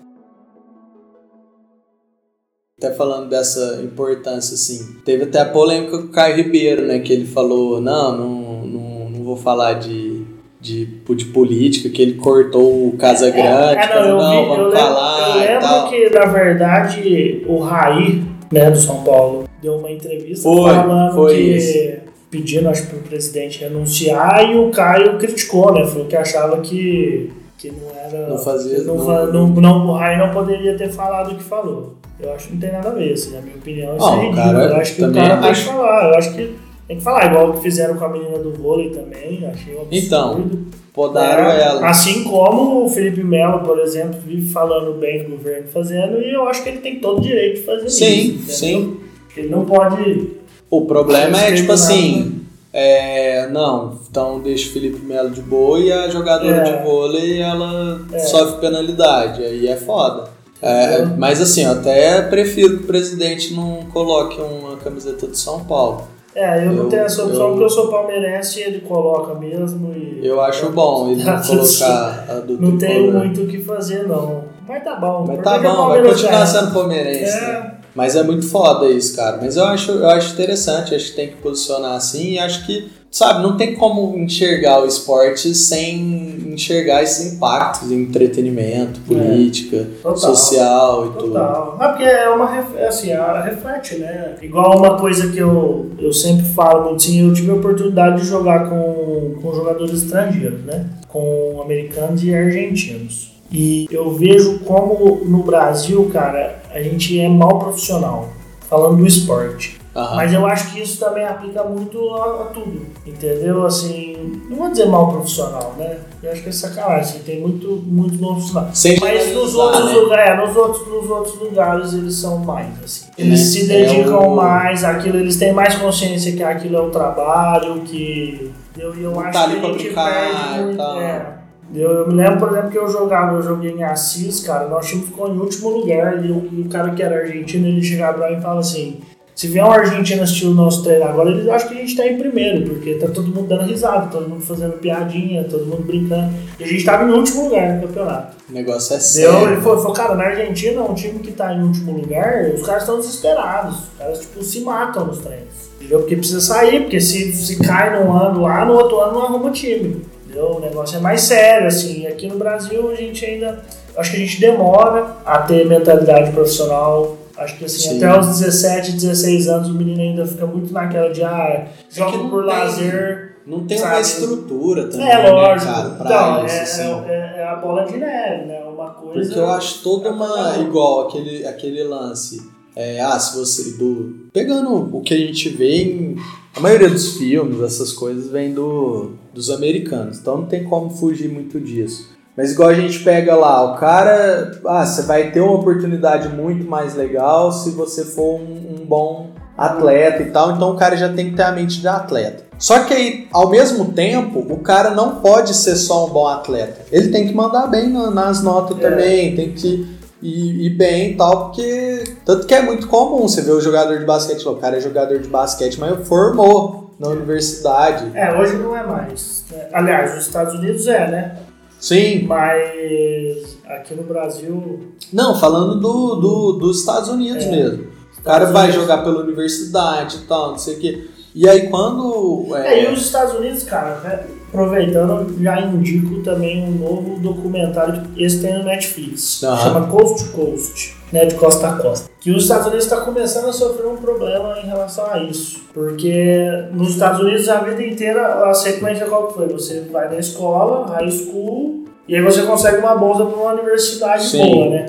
S1: Até falando dessa importância, assim. Teve até a polêmica com o Caio Ribeiro, né? Que ele falou, não, não, não, não vou falar de, de, de política, que ele cortou o Casa Grande,
S2: É,
S1: falou,
S2: não, eu,
S1: não,
S2: vi, eu
S1: vamos
S2: lembro,
S1: falar
S2: eu
S1: e
S2: lembro
S1: tal.
S2: que, na verdade, o Raí, né, do São Paulo, deu uma entrevista
S1: Foi,
S2: falando
S1: foi
S2: que.
S1: isso.
S2: pedindo, acho, pro presidente renunciar e o Caio criticou, né? Falou que achava que, que não era.
S1: Não fazia-
S2: Não,
S1: não-
S2: não, não, o Raí não poderia ter falado o que falou. Eu acho que não tem nada a ver, assim, na minha opinião. Isso é ridículo.
S1: cara
S2: eu acho que o cara tem que
S1: acho-
S2: falar. Eu acho que tem que falar, igual o que fizeram com a menina do vôlei também. Achei um absurdo.
S1: Então, Podaram
S2: É,
S1: ela.
S2: Assim como o Felipe Melo, por exemplo, vive falando bem do governo fazendo, e eu acho que ele tem todo o direito de fazer
S1: Sim,
S2: isso.
S1: sim.
S2: Ele não pode
S1: O problema é, tipo assim, é, não, então deixa o Felipe Melo de boa e a jogadora
S2: É.
S1: de vôlei ela
S2: É.
S1: sofre penalidade, aí é foda. É,
S2: É.
S1: Mas assim, eu até prefiro que o presidente não coloque uma camiseta de São Paulo.
S2: É, eu, não
S1: Eu-
S2: tenho essa opção
S1: eu-
S2: porque eu sou palmeirense e ele coloca mesmo. E
S1: Eu acho bom ele não colocar a do
S2: Não tenho muito o que fazer, não. Mas tá bom.
S1: Mas tá bom, vai continuar sendo palmeirense. né?
S2: É,
S1: Mas é muito foda isso, cara. Mas eu acho, eu acho interessante, acho que tem que posicionar assim e acho que, sabe, não tem como enxergar o esporte sem enxergar esses impactos em entretenimento, política,
S2: É. Total.
S1: social e tudo.
S2: Total. Não, porque é uma é assim, ela reflete, né? Igual uma coisa que eu, eu sempre falo muito, assim, eu tive a oportunidade de jogar com, com jogadores estrangeiros, né? Com americanos e argentinos. E eu vejo como no Brasil, cara, a gente é mal profissional, falando do esporte.
S1: Aham.
S2: Mas eu acho que isso também aplica muito a, a tudo, entendeu? Assim, não vou dizer mal profissional, né? Eu acho que é sacanagem, assim, tem muito, muito bom profissional.
S1: Sem
S2: Mas nos outros,
S1: né?
S2: lugares, é, nos, outros, nos outros lugares eles são mais, assim. Eles
S1: É,
S2: se
S1: é
S2: dedicam
S1: o-
S2: mais àquilo, eles têm mais consciência que aquilo é o trabalho, que eu, eu acho
S1: tá ali
S2: que
S1: pra
S2: a gente
S1: brincar
S2: perde muito. é. Eu, eu me lembro, por exemplo, que eu jogava, eu joguei em Assis, cara, nosso time ficou em último lugar e o, o cara que era argentino, ele chegava pra mim e falava assim, se vier um argentino assistir o nosso treino agora, eles acham que a gente tá em primeiro, porque tá todo mundo dando risada, todo mundo fazendo piadinha, todo mundo brincando. E a gente tava em último lugar no campeonato.
S1: O negócio é
S2: Deu,
S1: sério.
S2: ele falou, falou, cara, na Argentina, um time que tá em último lugar, os caras estão desesperados. Os caras, tipo, se matam nos treinos. Entendeu? Porque precisa sair, porque se, se cai num ano lá, no outro ano não arruma time. Entendeu? O negócio é mais sério, assim. Aqui no Brasil, a gente ainda... Acho que a gente demora a ter mentalidade profissional. Acho que, assim,
S1: Sim.
S2: até os 17, 16 anos, o menino ainda fica muito naquela de, ah, joga
S1: não
S2: por
S1: tem-
S2: lazer...
S1: Não tem
S2: Sabe?
S1: uma estrutura também,
S2: É,
S1: né,
S2: lógico. então,
S1: isso,
S2: é,
S1: assim.
S2: é, é a bola de neve, né? Uma coisa...
S1: Porque eu acho toda
S2: é
S1: uma.
S2: um.
S1: igual aquele, aquele lance. É, ah, se você. Do, pegando o que a gente vê em. A maioria dos filmes, essas coisas, vem do, dos americanos. Então não tem como fugir muito disso. Mas igual a gente pega lá, o cara. Ah, você vai ter uma oportunidade muito mais legal se você for um, um bom atleta e tal. Então o cara já tem que ter a mente de atleta. Só que aí, ao mesmo tempo, o cara não pode ser só um bom atleta. Ele tem que mandar bem na- nas notas
S2: É.
S1: também, tem que ir, ir bem e tal, porque. Tanto que é muito comum você ver o jogador de basquete, o cara é jogador de basquete, mas formou na universidade.
S2: É, hoje não é mais. Aliás, nos Estados Unidos é, né?
S1: Sim.
S2: Mas aqui no Brasil.
S1: Não, falando do, do- dos Estados Unidos
S2: É.
S1: mesmo. O cara
S2: Estados
S1: vai
S2: Unidos-
S1: jogar pela universidade e tal, não sei o quê. E aí quando.
S2: É, e
S1: É,
S2: os Estados Unidos, cara, né, aproveitando, já indico também um novo documentário que esse tem no Netflix.
S1: Aham.
S2: Chama Coast to Coast, né? De costa a costa. Que os Estados Unidos está começando a sofrer um problema em relação a isso. Porque nos Estados Unidos a vida inteira a sequência qual foi? Você vai na escola, high school, e aí você consegue uma bolsa para uma universidade
S1: Sim.
S2: boa, né?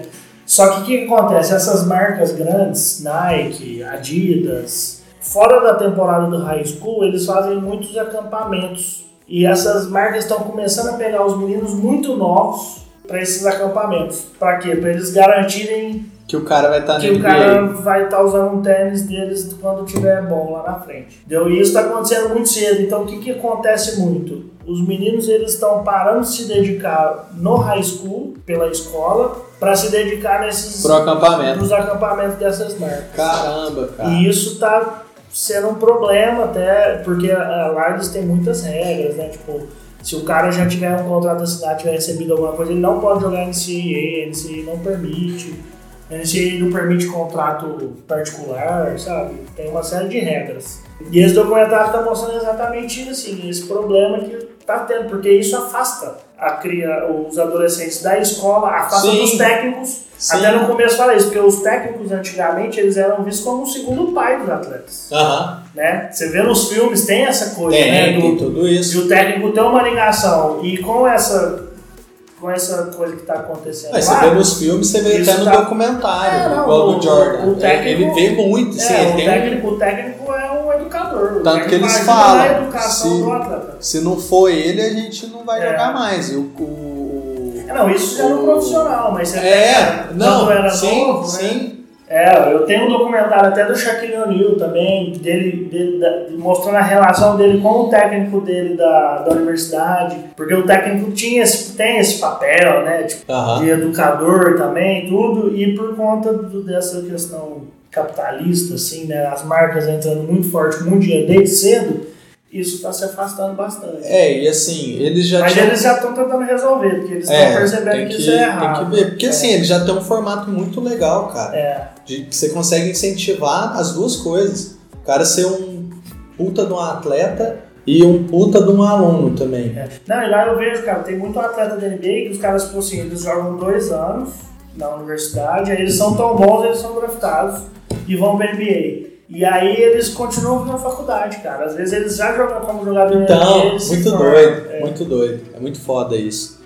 S2: Só que o que acontece? Essas marcas grandes, Nike, Adidas, fora da temporada do high school, eles fazem muitos acampamentos. E essas marcas estão começando a pegar os meninos muito novos para esses acampamentos. Para quê? Para eles garantirem
S1: que o cara vai estar tá
S2: que o cara vai estar usando um tênis deles quando tiver bom lá na frente. E isso está acontecendo muito cedo. Então o que, que acontece muito? Os meninos eles estão parando de se dedicar no high school, pela escola, para se dedicar nesses
S1: pro acampamento.
S2: nos acampamentos dessas marcas.
S1: Caramba, cara.
S2: E isso está sendo um problema até, porque lá eles têm muitas regras, né? Tipo, se o cara já tiver um contrato assinado, tiver recebido alguma coisa, ele não pode jogar NCAA, NCAA não permite. A NCAA não permite contrato particular, sabe? Tem uma série de regras. E esse documentário está mostrando exatamente assim, esse problema que está tendo, porque isso afasta a cria, os adolescentes da escola, afasta
S1: Sim.
S2: dos técnicos.
S1: Sim.
S2: Até no começo fala isso, porque os técnicos antigamente eles eram vistos como o segundo pai dos atletas. Né? Você vê nos filmes, tem essa coisa,
S1: Tem,
S2: né?
S1: tem
S2: Do,
S1: tudo isso.
S2: de o técnico ter uma ligação. E com essa, com essa coisa que está acontecendo
S1: você
S2: lá,
S1: vê nos filmes, você vê até no
S2: tá-
S1: documentário,
S2: É, não,
S1: igual
S2: o-
S1: do Jordan.
S2: o técnico-
S1: ele vê muito, assim,
S2: é, o,
S1: tem um-
S2: técnico, o técnico é um o
S1: Tanto que eles falam,
S2: educação
S1: se-. Se não for ele, a gente não vai
S2: É.
S1: jogar mais. E o, o-
S2: É, Não, isso já no
S1: o-
S2: profissional, mas você
S1: É, não,
S2: era
S1: sim,
S2: novo, né?
S1: sim.
S2: É, eu tenho um documentário até do Shaquille O'Neal também, dele, dele da, mostrando a relação dele com o técnico dele da, da universidade, porque o técnico tinha esse, tem esse papel, né, tipo,
S1: Aham.
S2: de educador também, tudo, e por conta do- dessa questão capitalista, assim, né, as marcas entrando muito forte muito dinheiro desde cedo, isso está se afastando bastante.
S1: É, e assim, eles já
S2: Mas
S1: tinham.
S2: eles já estão tentando resolver, porque eles estão
S1: É,
S2: percebendo que,
S1: que,
S2: isso é errado.
S1: tem que ver. Porque
S2: É.
S1: assim, eles já têm um formato muito legal, cara.
S2: É,
S1: De que você consegue incentivar as duas coisas. O cara ser um puta de um atleta e um puta de um aluno também.
S2: É. Não, e lá eu vejo, cara, tem muito atleta da NBA que os caras, tipo assim, eles jogam dois anos na universidade, aí eles são tão bons, eles são draftados e vão pra NBA. E aí eles continuam na faculdade, cara. Às vezes eles já jogam como jogador NBA.
S1: Então,
S2: se
S1: muito
S2: formam.
S1: doido,
S2: É.
S1: muito doido. É muito foda isso.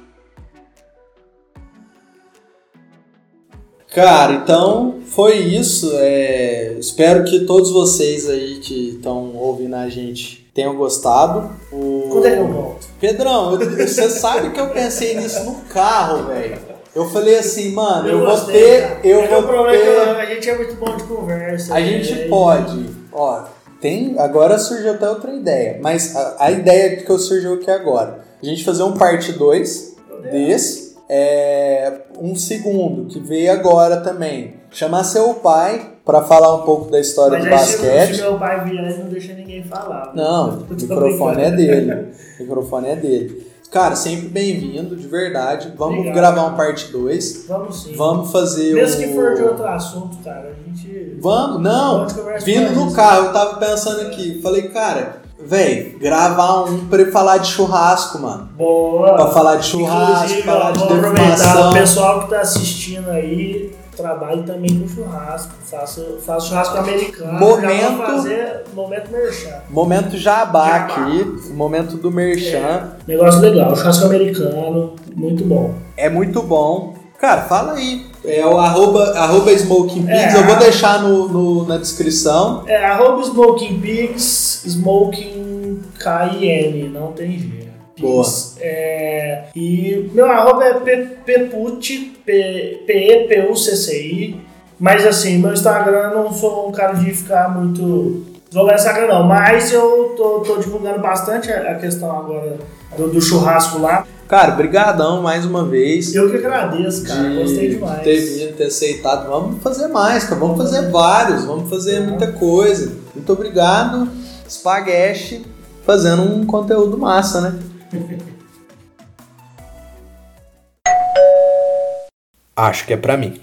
S1: Cara, então foi isso. É, espero que todos vocês aí que estão ouvindo a gente tenham gostado. O...
S2: Quando é que eu volto?
S1: Pedrão, você sabe que eu pensei nisso no carro, velho. Eu falei assim, mano, eu, vou
S2: gostei,
S1: ter.
S2: cara.
S1: Eu
S2: É
S1: vou
S2: o problema é que
S1: ter.
S2: eu- a gente é muito bom de conversa.
S1: A
S2: né?
S1: gente pode, ó, tem, agora surgiu até outra ideia, mas a, a ideia que eu surgiu aqui agora, a gente fazer um parte 2 desse, é, um segundo, que veio agora também, chamar seu pai pra falar um pouco da história
S2: Mas
S1: do
S2: aí se,
S1: basquete.
S2: meu pai vier, não deixa ninguém falar.
S1: Não, o
S2: Eu
S1: microfone é dele, o microfone é dele. Cara, sempre bem-vindo, de verdade, vamos
S2: Obrigado.
S1: gravar um parte 2,
S2: Vamos sim.
S1: vamos fazer
S2: Mesmo
S1: o...
S2: que for de outro assunto, cara, a gente.
S1: Vamos, não, Vindo no
S2: isso.
S1: carro, eu tava pensando aqui, falei, cara, velho, gravar um pra ele falar de churrasco, mano.
S2: Boa!
S1: Pra falar de churrasco,
S2: Inclusive,
S1: falar de defumação.
S2: o pessoal que tá assistindo aí, trabalhe também com churrasco. Faça, faça churrasco americano.
S1: Momento-
S2: fazer momento merchan.
S1: Momento jabá
S2: Jabá.
S1: aqui, momento do merchan.
S2: Negócio legal, churrasco americano, muito bom.
S1: É. muito bom. Cara, fala aí. É o arroba, arroba Smoking Pigs,
S2: É.
S1: eu vou deixar no, no- na descrição.
S2: É arroba Smoking Pigs, Smoking K-I-N, não tem G.
S1: Boa.
S2: É, e meu arroba é Pepucci, P-E-P-U-C-C-I. Mas assim, meu Instagram eu não sou um cara de ficar muito divulgando Instagram não. Mas eu tô, tô divulgando bastante a questão agora do, do churrasco lá.
S1: Cara, brigadão mais uma vez.
S2: Eu que agradeço, cara. Gostei
S1: de
S2: demais.
S1: ter vindo, ter aceitado. Vamos fazer mais, cara. Vamos fazer vários, vamos fazer muita coisa. Muito obrigado, Spaghetti, fazendo um conteúdo massa, né? Acho que é pra mim.